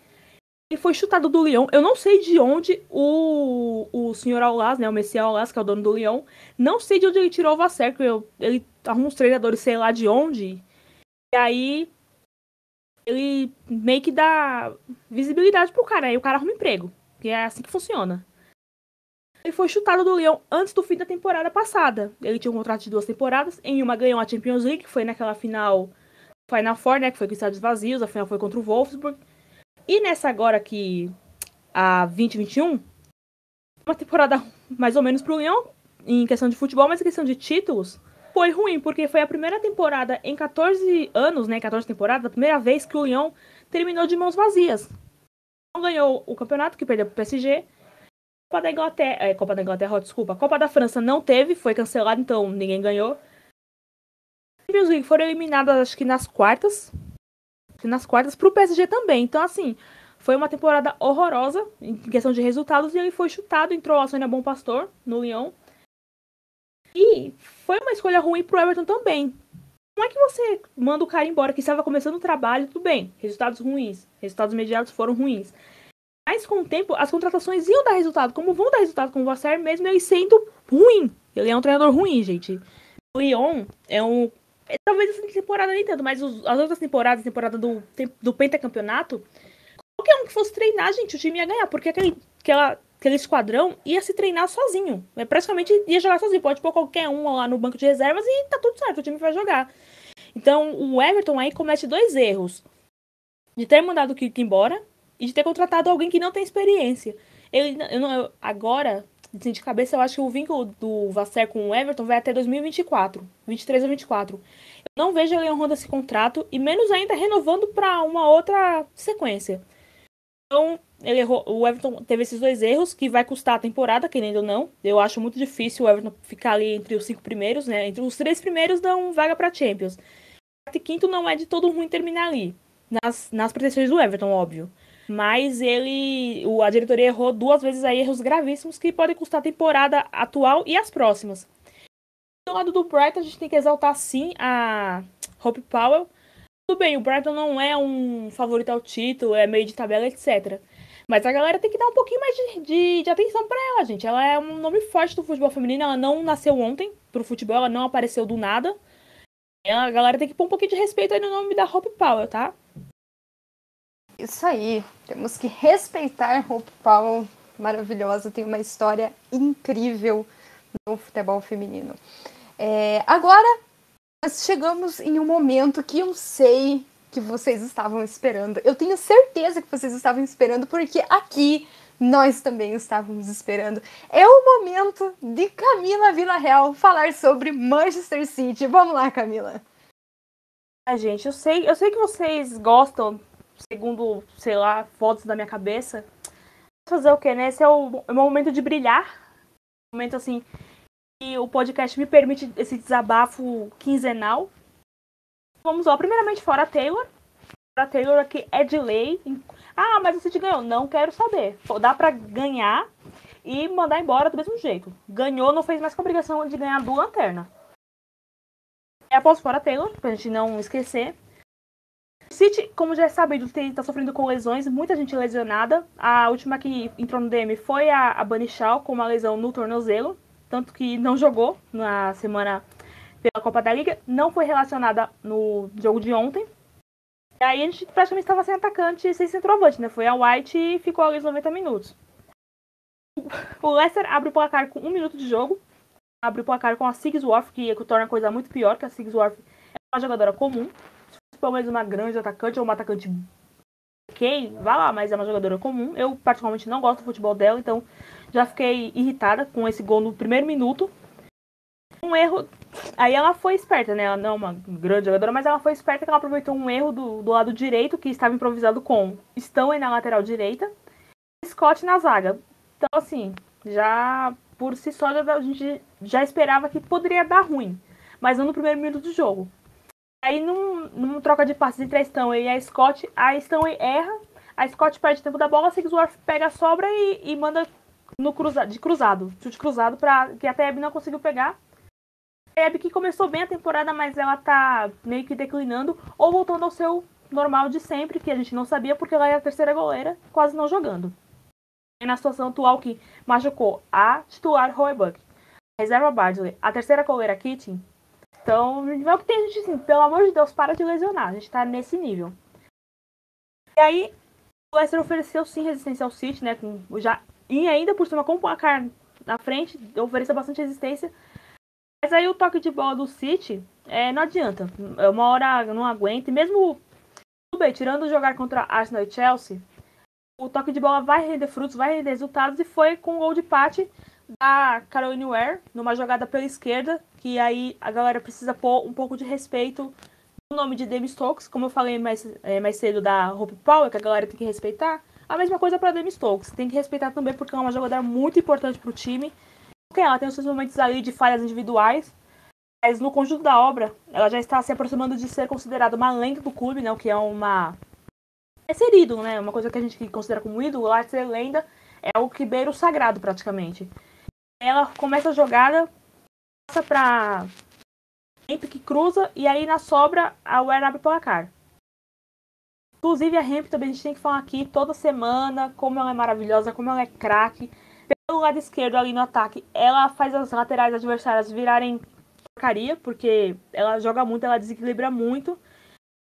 ele foi chutado do Lyon. Eu não sei de onde o, o senhor Aulas, né, o Messias Aulas, que é o dono do Lyon, não sei de onde ele tirou o Vasser, eu, ele arrumou uns treinadores, sei lá de onde. E aí ele meio que dá visibilidade pro cara, aí o cara arruma emprego, que é assim que funciona. Ele foi chutado do Lyon antes do fim da temporada passada. Ele tinha um contrato de duas temporadas, em uma ganhou a Champions League, que foi naquela final Final Four, né, que foi com estádios vazios, a final foi contra o Wolfsburg. E nessa agora que a 2021, uma temporada (laughs) mais ou menos pro Lyon em questão de futebol, mas em questão de títulos, foi ruim, porque foi a primeira temporada em 14 anos, né, 14 temporadas, a primeira vez que o Lyon terminou de mãos vazias. Não ganhou o campeonato, que perdeu pro PSG. Copa da Inglaterra, é, Copa da Inglaterra, desculpa, Copa da França não teve, foi cancelado, então ninguém ganhou. Champions League foram eliminadas, acho que nas quartas, nas quartas para o PSG também. Então, assim, foi uma temporada horrorosa em questão de resultados e ele foi chutado, entrou a Sônia Bom Pastor no Lyon. E foi uma escolha ruim pro Everton também. Como é que você manda o cara embora que estava começando o trabalho, tudo bem, resultados ruins, resultados imediatos foram ruins. Mas com o tempo, as contratações iam dar resultado, como vão dar resultado com o Vasser, mesmo ele sendo ruim. Ele é um treinador ruim, gente. O Lyon é um Talvez essa temporada nem tanto, mas os, as outras temporadas, temporada do, do pentacampeonato, qualquer um que fosse treinar, gente, o time ia ganhar, porque aquele, aquela, aquele esquadrão ia se treinar sozinho. É, praticamente ia jogar sozinho. Pode pôr qualquer um lá no banco de reservas e tá tudo certo, o time vai jogar. Então o Everton aí comete dois erros. de ter mandado o Kirk embora e de ter contratado alguém que não tem experiência. Ele, eu não, eu, agora, assim, de cabeça, eu acho que o vínculo do Vasser com o Everton vai até 2024, 23 a 24. Eu não vejo ele honrando esse contrato e menos ainda renovando para uma outra sequência. Então, ele errou, o Everton teve esses dois erros que vai custar a temporada, querendo ou não. Eu acho muito difícil o Everton ficar ali entre os cinco primeiros, né? Entre os três primeiros dão vaga para Champions. O quinto não é de todo ruim terminar ali. Nas, nas pretensões do Everton, óbvio. Mas ele. O, a diretoria errou duas vezes aí erros gravíssimos que podem custar a temporada atual e as próximas. Do lado do Brighton, a gente tem que exaltar sim a Hope Powell. Tudo bem, o Brighton não é um favorito ao título, é meio de tabela, etc. Mas a galera tem que dar um pouquinho mais de, de, de atenção para ela, gente. Ela é um nome forte do futebol feminino, ela não nasceu ontem pro futebol, ela não apareceu do nada. A galera tem que pôr um pouquinho de respeito aí no nome da Hope Powell, tá? Isso aí, temos que respeitar Hope Powell, maravilhosa, tem uma história incrível no futebol feminino. É, agora, nós chegamos em um momento que eu sei que vocês estavam esperando. Eu tenho certeza que vocês estavam esperando, porque aqui nós também estávamos esperando. É o momento de Camila Villarreal falar sobre Manchester City. Vamos lá, Camila. Ah, gente, eu sei, eu sei que vocês gostam segundo, sei lá, fotos da minha cabeça. Fazer o quê, né? Esse é o, é o momento de brilhar. Um momento assim que o podcast me permite esse desabafo quinzenal. Vamos lá, primeiramente fora Taylor. Fora a Taylor aqui é de lei. Ah, mas você te ganhou. Não quero saber. Dá pra ganhar e mandar embora do mesmo jeito. Ganhou, não fez mais com a obrigação de ganhar do lanterna. É após fora Taylor, pra gente não esquecer. City, como já é sabido, está sofrendo com lesões, muita gente lesionada. A última que entrou no DM foi a, a Bunny com uma lesão no tornozelo, tanto que não jogou na semana pela Copa da Liga, não foi relacionada no jogo de ontem. E aí a gente praticamente estava sem atacante e sem centroavante, né? Foi a White e ficou ali os 90 minutos. O Leicester abre o placar com um minuto de jogo. Abre o placar com a Sigsworth, que, que torna a coisa muito pior, que a Sigsworth é uma jogadora comum pelo menos uma grande atacante ou uma atacante ok, vá lá, mas é uma jogadora comum. Eu particularmente não gosto do futebol dela, então já fiquei irritada com esse gol no primeiro minuto. Um erro. Aí ela foi esperta, né? Ela não é uma grande jogadora, mas ela foi esperta que ela aproveitou um erro do, do lado direito, que estava improvisado com aí na lateral direita, e Scott na zaga. Então, assim, já por si só a gente já esperava que poderia dar ruim, mas não no primeiro minuto do jogo. Aí, num, num troca de passes entre a Stanley e a Scott, a Stanley erra, a Scott perde tempo da bola, a Sigsworth pega a sobra e, e manda no cruza, de cruzado, chute cruzado, pra, que até a Abby não conseguiu pegar. A Abby que começou bem a temporada, mas ela tá meio que declinando, ou voltando ao seu normal de sempre, que a gente não sabia, porque ela é a terceira goleira, quase não jogando. E na situação atual que machucou a titular Hoebuck, reserva Bardley, a terceira goleira Kitchen, então, não é tem gente assim, pelo amor de Deus, para de lesionar. A gente tá nesse nível. E aí, o Leicester ofereceu sim resistência ao City, né? Com, já, e ainda por cima com o placar na frente, ofereceu bastante resistência. Mas aí o toque de bola do City é, não adianta. Uma hora não aguenta. E mesmo bem, tirando jogar contra Arsenal e Chelsea, o toque de bola vai render frutos, vai render resultados. E foi com o gol de empate da Caroline Ware, numa jogada pela esquerda, que aí a galera precisa pôr um pouco de respeito no nome de Demi Stokes, como eu falei mais, é, mais cedo da Hope Power, que a galera tem que respeitar. A mesma coisa para Demi Stokes, tem que respeitar também porque é uma jogadora muito importante para o time. Porque ela tem os seus momentos ali de falhas individuais, mas no conjunto da obra, ela já está se aproximando de ser considerada uma lenda do clube, né, o que é uma é ser ídolo, né? Uma coisa que a gente considera como ídolo, lá ser lenda é o que beira o sagrado praticamente ela começa a jogada, passa pra Hemp que cruza e aí na sobra a Ware abre o placar. Inclusive a Hemp também a gente tem que falar aqui toda semana como ela é maravilhosa, como ela é craque. Pelo lado esquerdo ali no ataque, ela faz as laterais adversárias virarem porcaria, porque ela joga muito, ela desequilibra muito.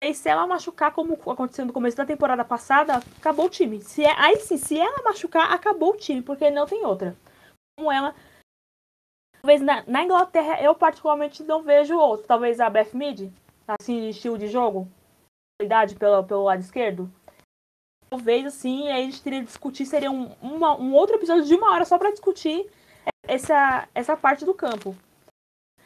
E se ela machucar, como aconteceu no começo da temporada passada, acabou o time. Se é, aí sim, se ela machucar, acabou o time, porque não tem outra como ela. Talvez na, na, Inglaterra eu particularmente não vejo outro. Talvez a Beth Mead, assim, estilo de jogo, idade pelo, pelo lado esquerdo. talvez assim, a gente teria que discutir, seria um, uma, um outro episódio de uma hora só para discutir essa, essa parte do campo.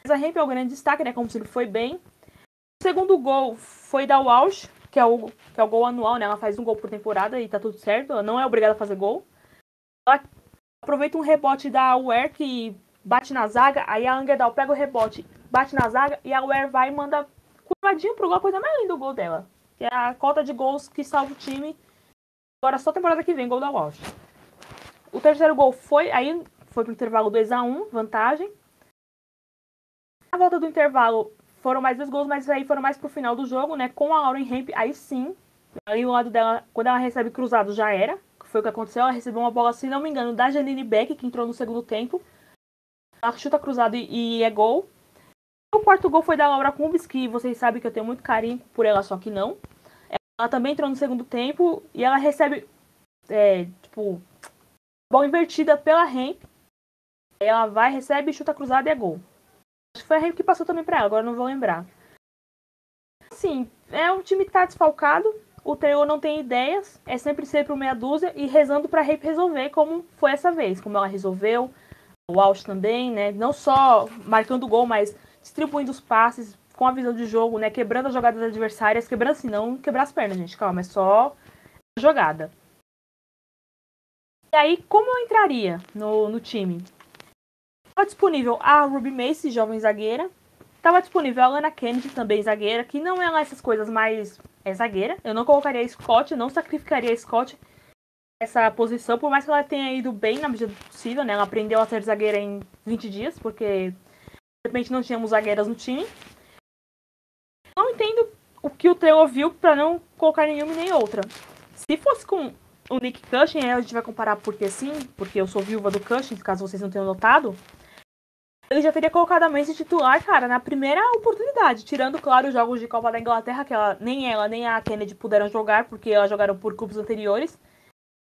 Mas a Hemp é o grande destaque, né? Como se ele foi bem. O segundo gol foi da Walsh, que é o, que é o gol anual, né? Ela faz um gol por temporada e tá tudo certo. Ela não é obrigada a fazer gol. Ela aproveita um rebote da Ware que bate na zaga, aí a Angedal pega o rebote, bate na zaga e a Ware vai e manda curvadinho pro gol, a coisa mais linda do gol dela. Que é a cota de gols que salva o time. Agora só temporada que vem, gol da Walsh. O terceiro gol foi, aí foi pro intervalo 2 a 1 vantagem. Na volta do intervalo foram mais dois gols, mas aí foram mais pro final do jogo, né? Com a Lauren Hemp, aí sim. Aí o lado dela, quando ela recebe cruzado, já era. Foi o que aconteceu. Ela recebeu uma bola, se não me engano, da Janine Beck, que entrou no segundo tempo. Ela chuta cruzado e, e é gol. O quarto gol foi da Laura Cumbis, que vocês sabem que eu tenho muito carinho por ela, só que não. Ela também entrou no segundo tempo e ela recebe, é, tipo, bola invertida pela Hemp. Ela vai, recebe, chuta cruzado e é gol. Acho que foi a Hemp que passou também pra ela, agora não vou lembrar. Sim, é um time que tá desfalcado. O Trio não tem ideias, é sempre ser pro meia dúzia e rezando pra Hemp resolver como foi essa vez, como ela resolveu. O Walsh também, né? Não só marcando gol, mas distribuindo os passes com a visão de jogo, né? Quebrando as jogadas adversárias, quebrando assim, não quebrar as pernas, gente, calma, é só jogada. E aí, como eu entraria no, no time? Estava disponível a Ruby Mace, jovem zagueira. Estava disponível a Lana Kennedy, também zagueira, que não é lá essas coisas mais é zagueira. Eu não colocaria a Scott, não sacrificaria a Scott essa posição, por mais que ela tenha ido bem na medida do possível, né? Ela aprendeu a ser zagueira em 20 dias, porque de repente não tínhamos zagueiras no time. Não entendo o que o Theo ouviu para não colocar nenhuma nem outra. Se fosse com o Nick Cushing, a gente vai comparar porque sim, porque eu sou viúva do Cushing, caso vocês não tenham notado. Ele já teria colocado a Macy titular, cara, na primeira oportunidade. Tirando, claro, os jogos de Copa da Inglaterra, que ela, nem ela nem a Kennedy puderam jogar, porque elas jogaram por clubes anteriores.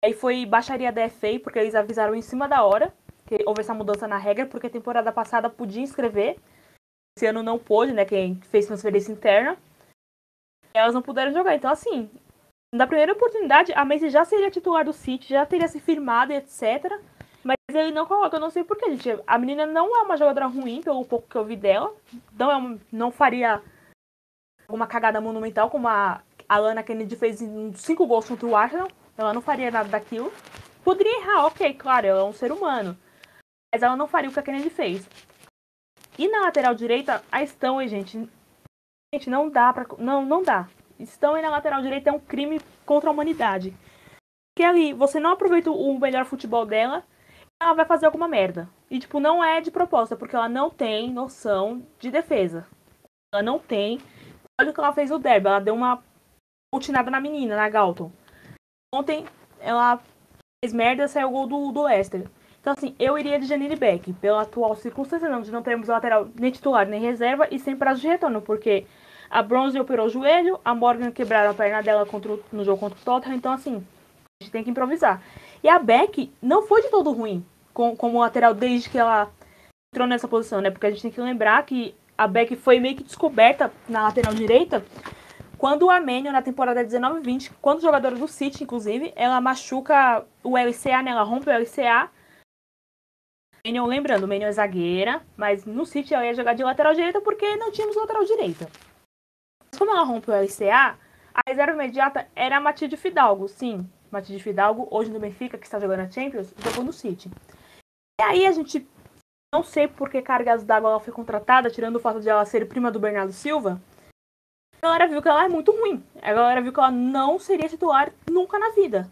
Aí foi baixaria da FA, porque eles avisaram em cima da hora que houve essa mudança na regra, porque a temporada passada podia inscrever. Esse ano não pôde, né? Quem fez transferência interna. Elas não puderam jogar. Então, assim, na primeira oportunidade, a Macy já seria titular do City, já teria se firmado, etc. Mas ele não coloca, eu não sei porquê, gente. A menina não é uma jogadora ruim, pelo pouco que eu vi dela. Não, é uma, não faria uma cagada monumental como a Alana Kennedy fez em cinco gols contra o Arsenal. Ela não faria nada daquilo. Poderia errar, ok, claro, ela é um ser humano. Mas ela não faria o que a Kennedy fez. E na lateral direita, a Stanley, gente. Gente, não dá pra. Não, não dá. Stanley na lateral direita é um crime contra a humanidade. Porque ali, você não aproveita o melhor futebol dela, ela vai fazer alguma merda. E, tipo, não é de proposta, porque ela não tem noção de defesa. Ela não tem. Olha o que ela fez no derby. Ela deu uma ultinada na menina, na Galton. Ontem ela fez merda saiu o gol do, do Leicester. Então, assim, eu iria de Janine Beck, pela atual circunstância, de não termos lateral nem titular nem reserva e sem prazo de retorno, porque a Bronze operou o joelho, a Morgan quebraram a perna dela o, no jogo contra o Tottenham, então, assim, a gente tem que improvisar. E a Beck não foi de todo ruim com, como lateral desde que ela entrou nessa posição, né? Porque a gente tem que lembrar que a Beck foi meio que descoberta na lateral direita quando a Manio, na temporada 19-20, quando jogadora do City, inclusive, ela machuca o LCA, né? Ela rompe o LCA. Manio, lembrando, Manio é zagueira, mas no City ela ia jogar de lateral direita porque não tínhamos lateral direita. Mas como ela rompe o LCA, a reserva imediata era a Matilde Fidalgo. Sim, Matilde Fidalgo, hoje no Benfica, que está jogando a Champions, jogou no City. E aí a gente, não sei por que cargas d'água ela foi contratada, tirando o fato de ela ser prima do Bernardo Silva, a galera viu que ela é muito ruim. A galera viu que ela não seria titular nunca na vida.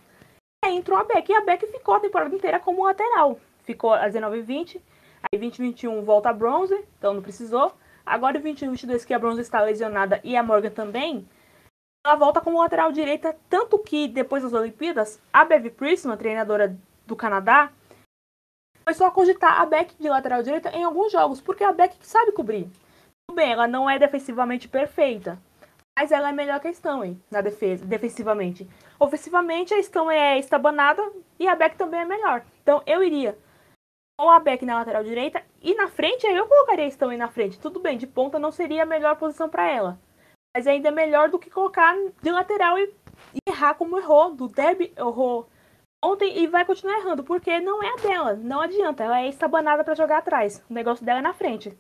Aí entrou a Beck. E a Beck ficou a temporada inteira como lateral. Ficou a 19 e 20. Aí 2021 volta a bronze, então não precisou. Agora 21 22 que a bronze está lesionada e a Morgan também. Ela volta como lateral direita, tanto que depois das Olimpíadas, a Bev Priestman, treinadora do Canadá, começou a cogitar a Beck de lateral direita em alguns jogos, porque a Beck sabe cobrir. Tudo bem, ela não é defensivamente perfeita, mas ela é melhor que a Stanley na defesa, defensivamente. Ofensivamente, a Stanley é estabanada e a Beck também é melhor. Então, eu iria com a Beck na lateral direita e na frente, aí eu colocaria a Stanley na frente. Tudo bem, de ponta não seria a melhor posição para ela. Mas ainda é melhor do que colocar de lateral e, e errar como errou. Do Derby errou ontem e vai continuar errando, porque não é a dela. Não adianta. Ela é estabanada para jogar atrás. O negócio dela é na frente.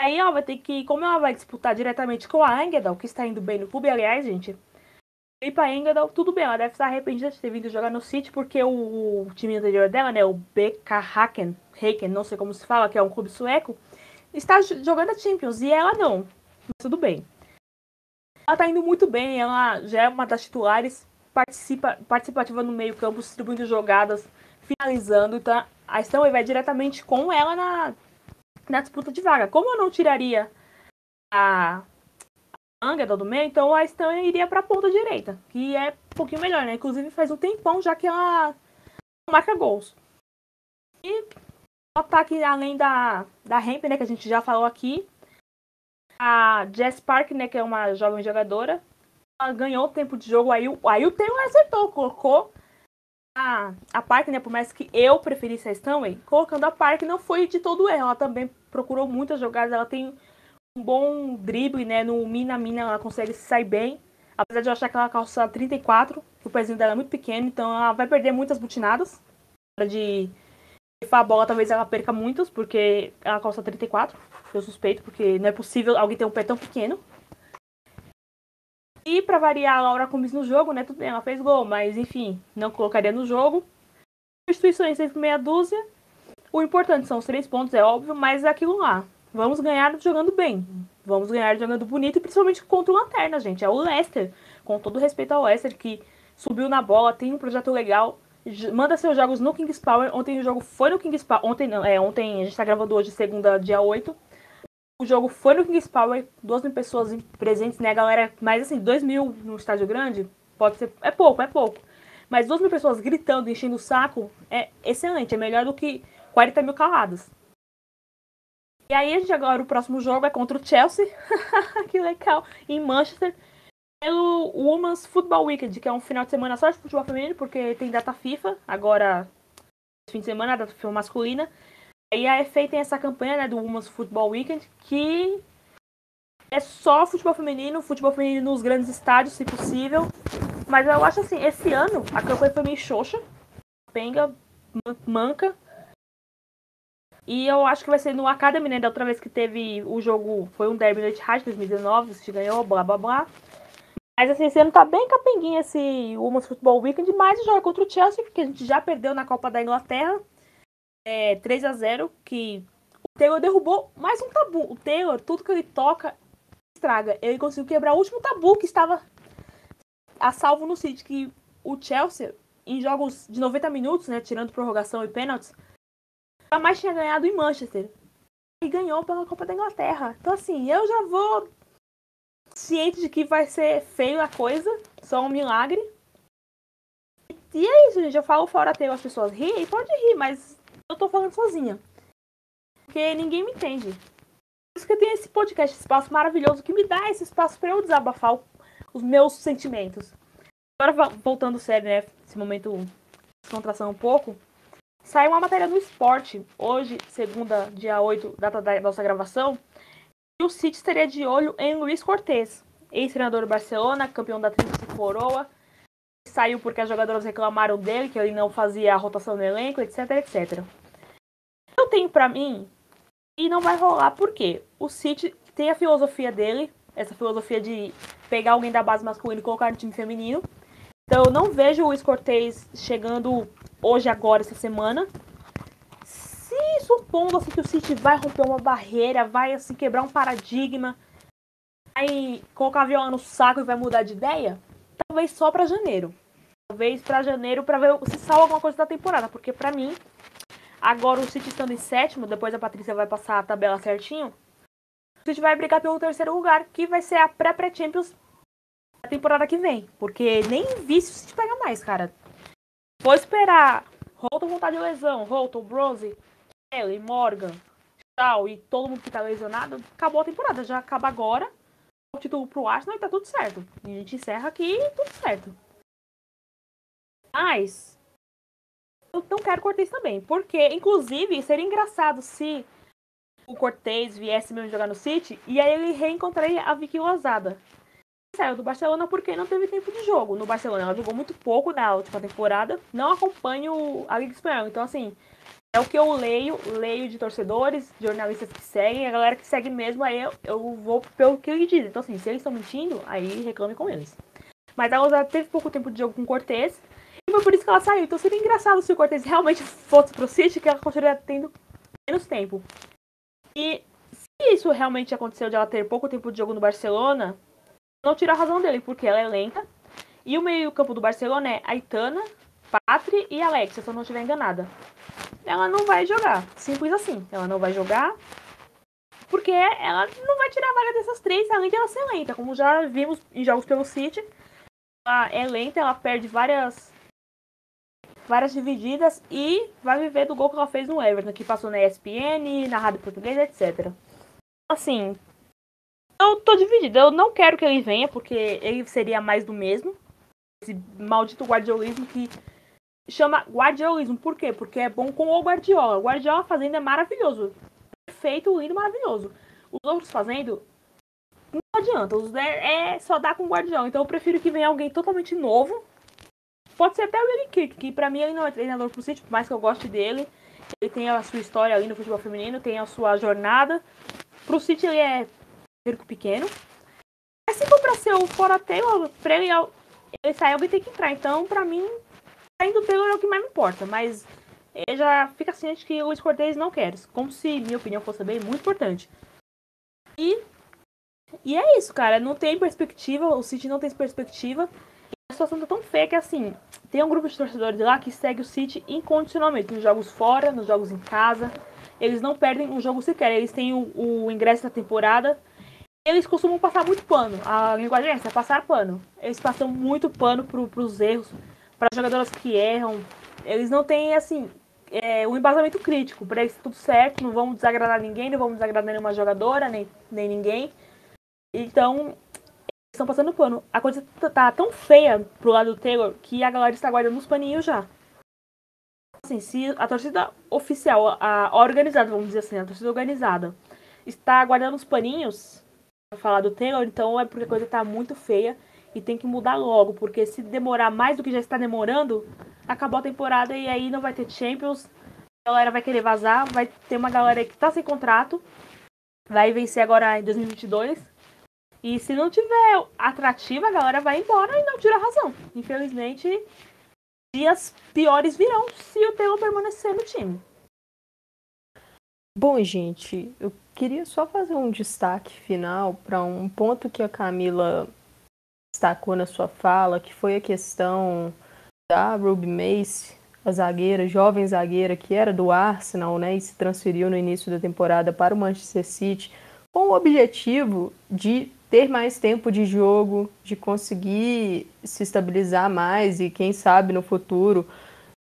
Aí ela vai ter que, como ela vai disputar diretamente com a Engedal, que está indo bem no clube, aliás, gente. E pra Engedal, tudo bem, ela deve estar arrependida de ter vindo jogar no City, porque o, o time anterior dela, né, o BK Haken, Haken, não sei como se fala, que é um clube sueco, está jogando a Champions, e ela não. Mas tudo bem. Ela tá indo muito bem, ela já é uma das titulares, participa, participativa no meio campo, distribuindo jogadas, finalizando, então a Stanley vai diretamente com ela na, na disputa de vaga. Como eu não tiraria a Angela do meio, então a Stanley iria para a ponta direita, que é um pouquinho melhor, né? Inclusive faz um tempão já que ela marca gols. E o ataque, além da, da Hemp, né, que a gente já falou aqui, a Jess Park, né, que é uma jovem jogadora, ganhou tempo de jogo, aí, aí o Taylor acertou, colocou a, a Park, né, por mais que eu preferisse a Stanway, colocando a Park não foi de todo erro, ela também procurou muitas jogadas, ela tem um bom drible, né, no mina-mina ela consegue sair bem, apesar de eu achar que ela calça 34, que o pezinho dela é muito pequeno, então ela vai perder muitas butinadas, de a bola talvez ela perca muitos, porque ela calça 34, eu suspeito, porque não é possível alguém ter um pé tão pequeno. E para variar, a Laura Comes no jogo, né? Tudo bem, ela fez gol, mas enfim, não colocaria no jogo. Substituições sempre meia dúzia. O importante são os três pontos, é óbvio, mas é aquilo lá. Vamos ganhar jogando bem. Vamos ganhar jogando bonito e principalmente contra o Lanterna, gente. É o Leicester. Com todo respeito ao Leicester, que subiu na bola, tem um projeto legal. Manda seus jogos no Kings Power. Ontem o jogo foi no Kings Power. Ontem não, é, ontem a gente tá gravando hoje, segunda, dia 8. O jogo foi no Kings Power, duas mil pessoas presentes, né, galera? Mas assim, dois mil no estádio grande, pode ser. É pouco, é pouco. Mas duas mil pessoas gritando, enchendo o saco, é excelente. É melhor do que 40 mil calados. E aí, a gente agora, o próximo jogo é contra o Chelsea. (laughs) que legal. Em Manchester. Pelo Women's Football Weekend, que é um final de semana só de futebol feminino, porque tem data FIFA. Agora, fim de semana, data FIFA masculina. E a FA tem essa campanha né, do Women's Football Weekend que é só futebol feminino, futebol feminino nos grandes estádios, se possível. Mas eu acho assim, esse ano a campanha foi meio xoxa, penga, manca. E eu acho que vai ser no Academy, né? Da outra vez que teve o jogo, foi um derby no Etihad 2019, se ganhou, blá blá blá. Mas assim, esse ano tá bem capenguinho esse Women's Football Weekend, mas joga contra o Chelsea, porque a gente já perdeu na Copa da Inglaterra é, 3 a 0 que o Taylor derrubou mais um tabu. O Taylor, tudo que ele toca, estraga. Ele conseguiu quebrar o último tabu que estava a salvo no City, que o Chelsea, em jogos de 90 minutos, né, tirando prorrogação e pênaltis, jamais tinha ganhado em Manchester. E ganhou pela Copa da Inglaterra. Então, assim, eu já vou ciente de que vai ser feio a coisa, só um milagre. E é isso, gente. Eu falo fora Taylor, as pessoas riem, pode rir, mas eu tô falando sozinha. Porque ninguém me entende. Por isso que eu tenho esse podcast, esse espaço maravilhoso que me dá esse espaço para eu desabafar os meus sentimentos. Agora, voltando sério, né? Esse momento de descontração um pouco. Saiu uma matéria no esporte, hoje, segunda, dia 8, data da nossa gravação, e o City estaria de olho em Luiz Cortez, ex-treinador do Barcelona, campeão da Tríplice Coroa, saiu porque as jogadoras reclamaram dele, que ele não fazia a rotação no elenco, etc, etc. Eu tenho para mim e não vai rolar porque o City tem a filosofia dele, essa filosofia de pegar alguém da base masculina e colocar no time feminino. Então eu não vejo o Luiz Cortez chegando hoje, agora, essa semana. Se supondo assim, que o City vai romper uma barreira, vai assim, quebrar um paradigma, vai colocar a viola no saco e vai mudar de ideia, talvez só para janeiro. Talvez para janeiro para ver se salva alguma coisa da temporada, porque para mim agora o City estando em sétimo, depois a Patrícia vai passar a tabela certinho. O City vai brigar pelo terceiro lugar, que vai ser a pré-pré-Champions da temporada que vem, porque nem vice o City pega mais, cara. Vou esperar Holton voltar de lesão, Holton, Bronze, Kelly, Morgan, tal e todo mundo que tá lesionado, acabou a temporada, já acaba agora o título pro Arsenal e tá tudo certo. E a gente encerra aqui e tudo certo. Mas eu não quero Cortez também. Porque, inclusive, seria engraçado se o Cortez viesse mesmo jogar no City e aí ele reencontraria a Vicky Lozada. saiu do Barcelona porque não teve tempo de jogo. No Barcelona ela jogou muito pouco na última temporada. Não acompanho a Liga Espanhola. Então, assim, é o que eu leio, leio de torcedores, jornalistas que seguem, a galera que segue mesmo, aí eu, eu vou pelo que eles dizem. Então, assim, se eles estão mentindo, aí reclame com eles. Mas a Rosada teve pouco tempo de jogo com o Cortez, e foi por isso que ela saiu. Então seria engraçado se o Cortez (laughs) realmente fosse pro City, que ela continuaria tendo menos tempo. E se isso realmente aconteceu de ela ter pouco tempo de jogo no Barcelona, não tira a razão dele, porque ela é lenta. E o meio-campo do Barcelona é Aitana, Patri e Alexia, se eu não estiver enganada. Ela não vai jogar. Simples assim. Ela não vai jogar. Porque ela não vai tirar a vaga dessas três, além de ela ser lenta. Como já vimos em jogos pelo City. Ela é lenta, ela perde várias. Várias divididas e vai viver do gol que ela fez no Everton, que passou na ESPN, na rádio portuguesa, etc. Assim, eu tô dividida. Eu não quero que ele venha, porque ele seria mais do mesmo. Esse maldito guardiolismo que chama guardiolismo. Por quê? Porque é bom com o Guardiola. O Guardiola fazendo é maravilhoso. Perfeito, lindo, maravilhoso. Os outros fazendo, não adianta. Os é, é só dar com o Guardiola. Então eu prefiro que venha alguém totalmente novo. Pode ser até o Willi Kirk, que pra mim ele não é treinador pro City, por mais que eu goste dele. Ele tem a sua história ali no futebol feminino, tem a sua jornada. Pro City ele é cerco pequeno. Mas se for pra ser o fora Taylor, pra ele, ele sair, alguém tem que entrar. Então, pra mim, saindo Taylor é o que mais me importa. Mas já fica ciente que o Luiz não quer. Como se minha opinião fosse bem muito importante. E, e é isso, cara. Não tem perspectiva. O City não tem perspectiva. A situação tá tão feia que assim. Tem um grupo de torcedores lá que segue o City incondicionalmente. Nos jogos fora, nos jogos em casa. Eles não perdem um jogo sequer. Eles têm o, o ingresso da temporada eles costumam passar muito pano. A linguagem é essa, é passar pano. Eles passam muito pano pro, pros erros, para jogadoras que erram. Eles não têm, assim, é, um embasamento crítico. Para eles tudo certo, não vamos desagradar ninguém, não vamos desagradar nenhuma jogadora, nem, nem ninguém. Então, eles estão passando pano. A coisa tá, tá tão feia pro lado do Taylor que a galera está guardando os paninhos já. Assim, se a torcida oficial, a organizada, vamos dizer assim, a torcida organizada, está guardando os paninhos, falar do Taylor, então é porque a coisa tá muito feia e tem que mudar logo, porque se demorar mais do que já está demorando, acabou a temporada e aí não vai ter Champions, a galera vai querer vazar, vai ter uma galera que tá sem contrato, vai vencer agora em 2022. E se não tiver atrativa, a galera vai embora e não tira razão. Infelizmente, dias piores virão se o Taylor permanecer no time. Bom, gente, eu queria só fazer um destaque final para um ponto que a Camila destacou na sua fala, que foi a questão da Ruby Mace, a zagueira, jovem zagueira que era do Arsenal, né, e se transferiu no início da temporada para o Manchester City, com o objetivo de ter mais tempo de jogo, de conseguir se estabilizar mais e quem sabe no futuro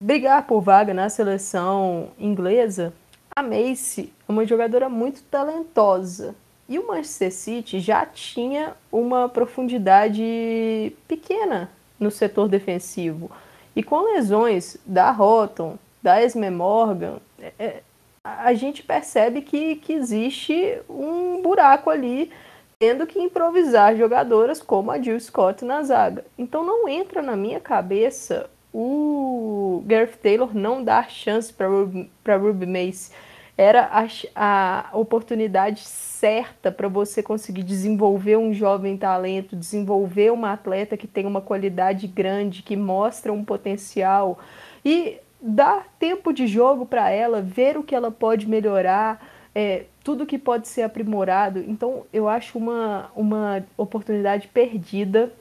brigar por vaga na seleção inglesa. A Mace é uma jogadora muito talentosa. E o Manchester City já tinha uma profundidade pequena no setor defensivo. E com lesões da Roton, da Esme Morgan, é, é, a gente percebe que, que existe um buraco ali, tendo que improvisar jogadoras como a Jill Scott na zaga. Então não entra na minha cabeça o Gareth Taylor não dar chance para Ruby Mace era a, a oportunidade certa para você conseguir desenvolver um jovem talento, desenvolver uma atleta que tem uma qualidade grande, que mostra um potencial e dar tempo de jogo para ela, ver o que ela pode melhorar, é, tudo que pode ser aprimorado. Então, eu acho uma, uma oportunidade perdida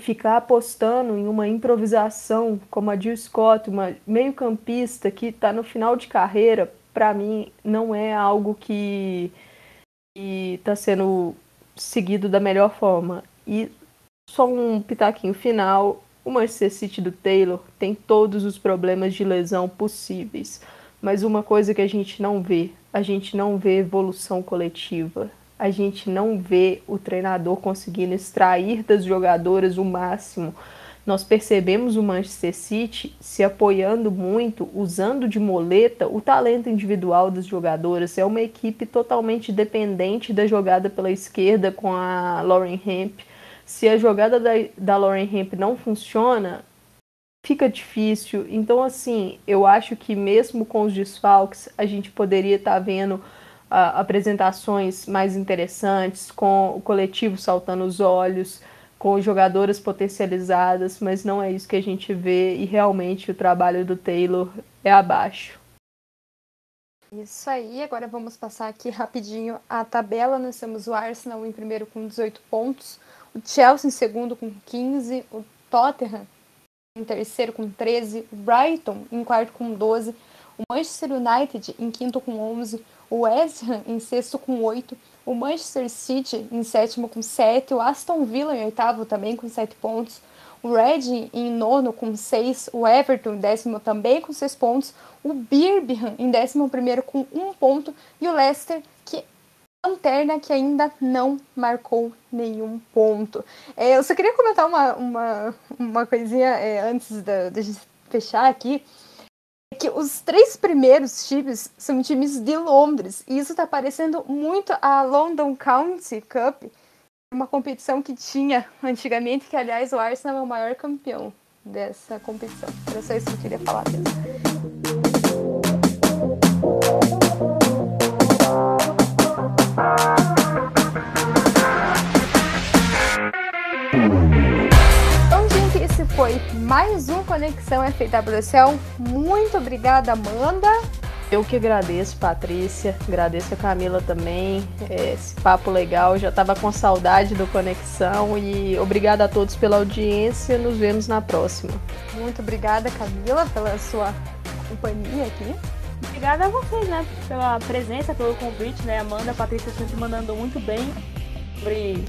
ficar apostando em uma improvisação como a Jill Scott, uma meio-campista que está no final de carreira, para mim, não é algo que está sendo seguido da melhor forma. E só um pitaquinho final: o Manchester City do Taylor tem todos os problemas de lesão possíveis. Mas uma coisa que a gente não vê, a gente não vê evolução coletiva. A gente não vê o treinador conseguindo extrair das jogadoras o máximo nós percebemos o Manchester City se apoiando muito, usando de moleta o talento individual das jogadoras. É uma equipe totalmente dependente da jogada pela esquerda com a Lauren Hemp. Se a jogada da, da Lauren Hemp não funciona, fica difícil. Então, assim, eu acho que mesmo com os desfalques, a gente poderia estar tá vendo uh, apresentações mais interessantes, com o coletivo saltando os olhos, com jogadoras potencializadas, mas não é isso que a gente vê e realmente o trabalho do Taylor é abaixo. Isso aí, agora vamos passar aqui rapidinho a tabela. Nós temos o Arsenal em primeiro com 18 pontos, o Chelsea em segundo com 15, o Tottenham em terceiro com 13, o Brighton em quarto com 12, o Manchester United em quinto com 11, o West Ham em sexto com 8, o Manchester City em sétimo com 7, o Aston Villa em oitavo também com 7 pontos, o Reading em nono com 6, o Everton em décimo também com 6 pontos, o Birmingham em décimo primeiro com 1 ponto e o Leicester que lanterna que ainda não marcou nenhum ponto. É, eu só queria comentar uma, uma, uma coisinha é, antes da, de fechar aqui. É que os três primeiros times são times de Londres. E isso está parecendo muito a London County Cup, uma competição que tinha antigamente, que aliás o Arsenal é o maior campeão dessa competição. Era só isso que eu queria falar mesmo. Foi mais um Conexão FWSL. Muito obrigada, Amanda. Eu que agradeço, Patrícia, agradeço a Camila também. É, esse papo legal, já estava com saudade do Conexão e obrigada a todos pela audiência. Nos vemos na próxima. Muito obrigada, Camila, pela sua companhia aqui. Obrigada a vocês, né, pela presença, pelo convite, né, Amanda, a Patrícia sempre mandando muito bem sobre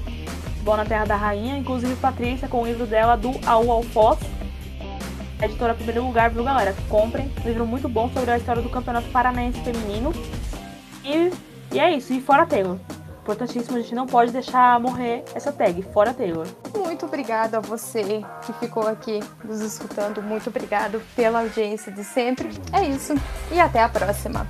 Boa na Terra da Rainha, inclusive Patrícia com o livro dela do Aú ao Foz editora primeiro lugar, viu, galera? Comprem. Livro muito bom sobre a história do Campeonato Paranaense Feminino. E, e é isso. E fora Taylor. Importantíssimo, a gente não pode deixar morrer essa tag. Fora Taylor. Muito obrigada a você que ficou aqui nos escutando. Muito obrigado pela audiência de sempre. É isso. E até a próxima.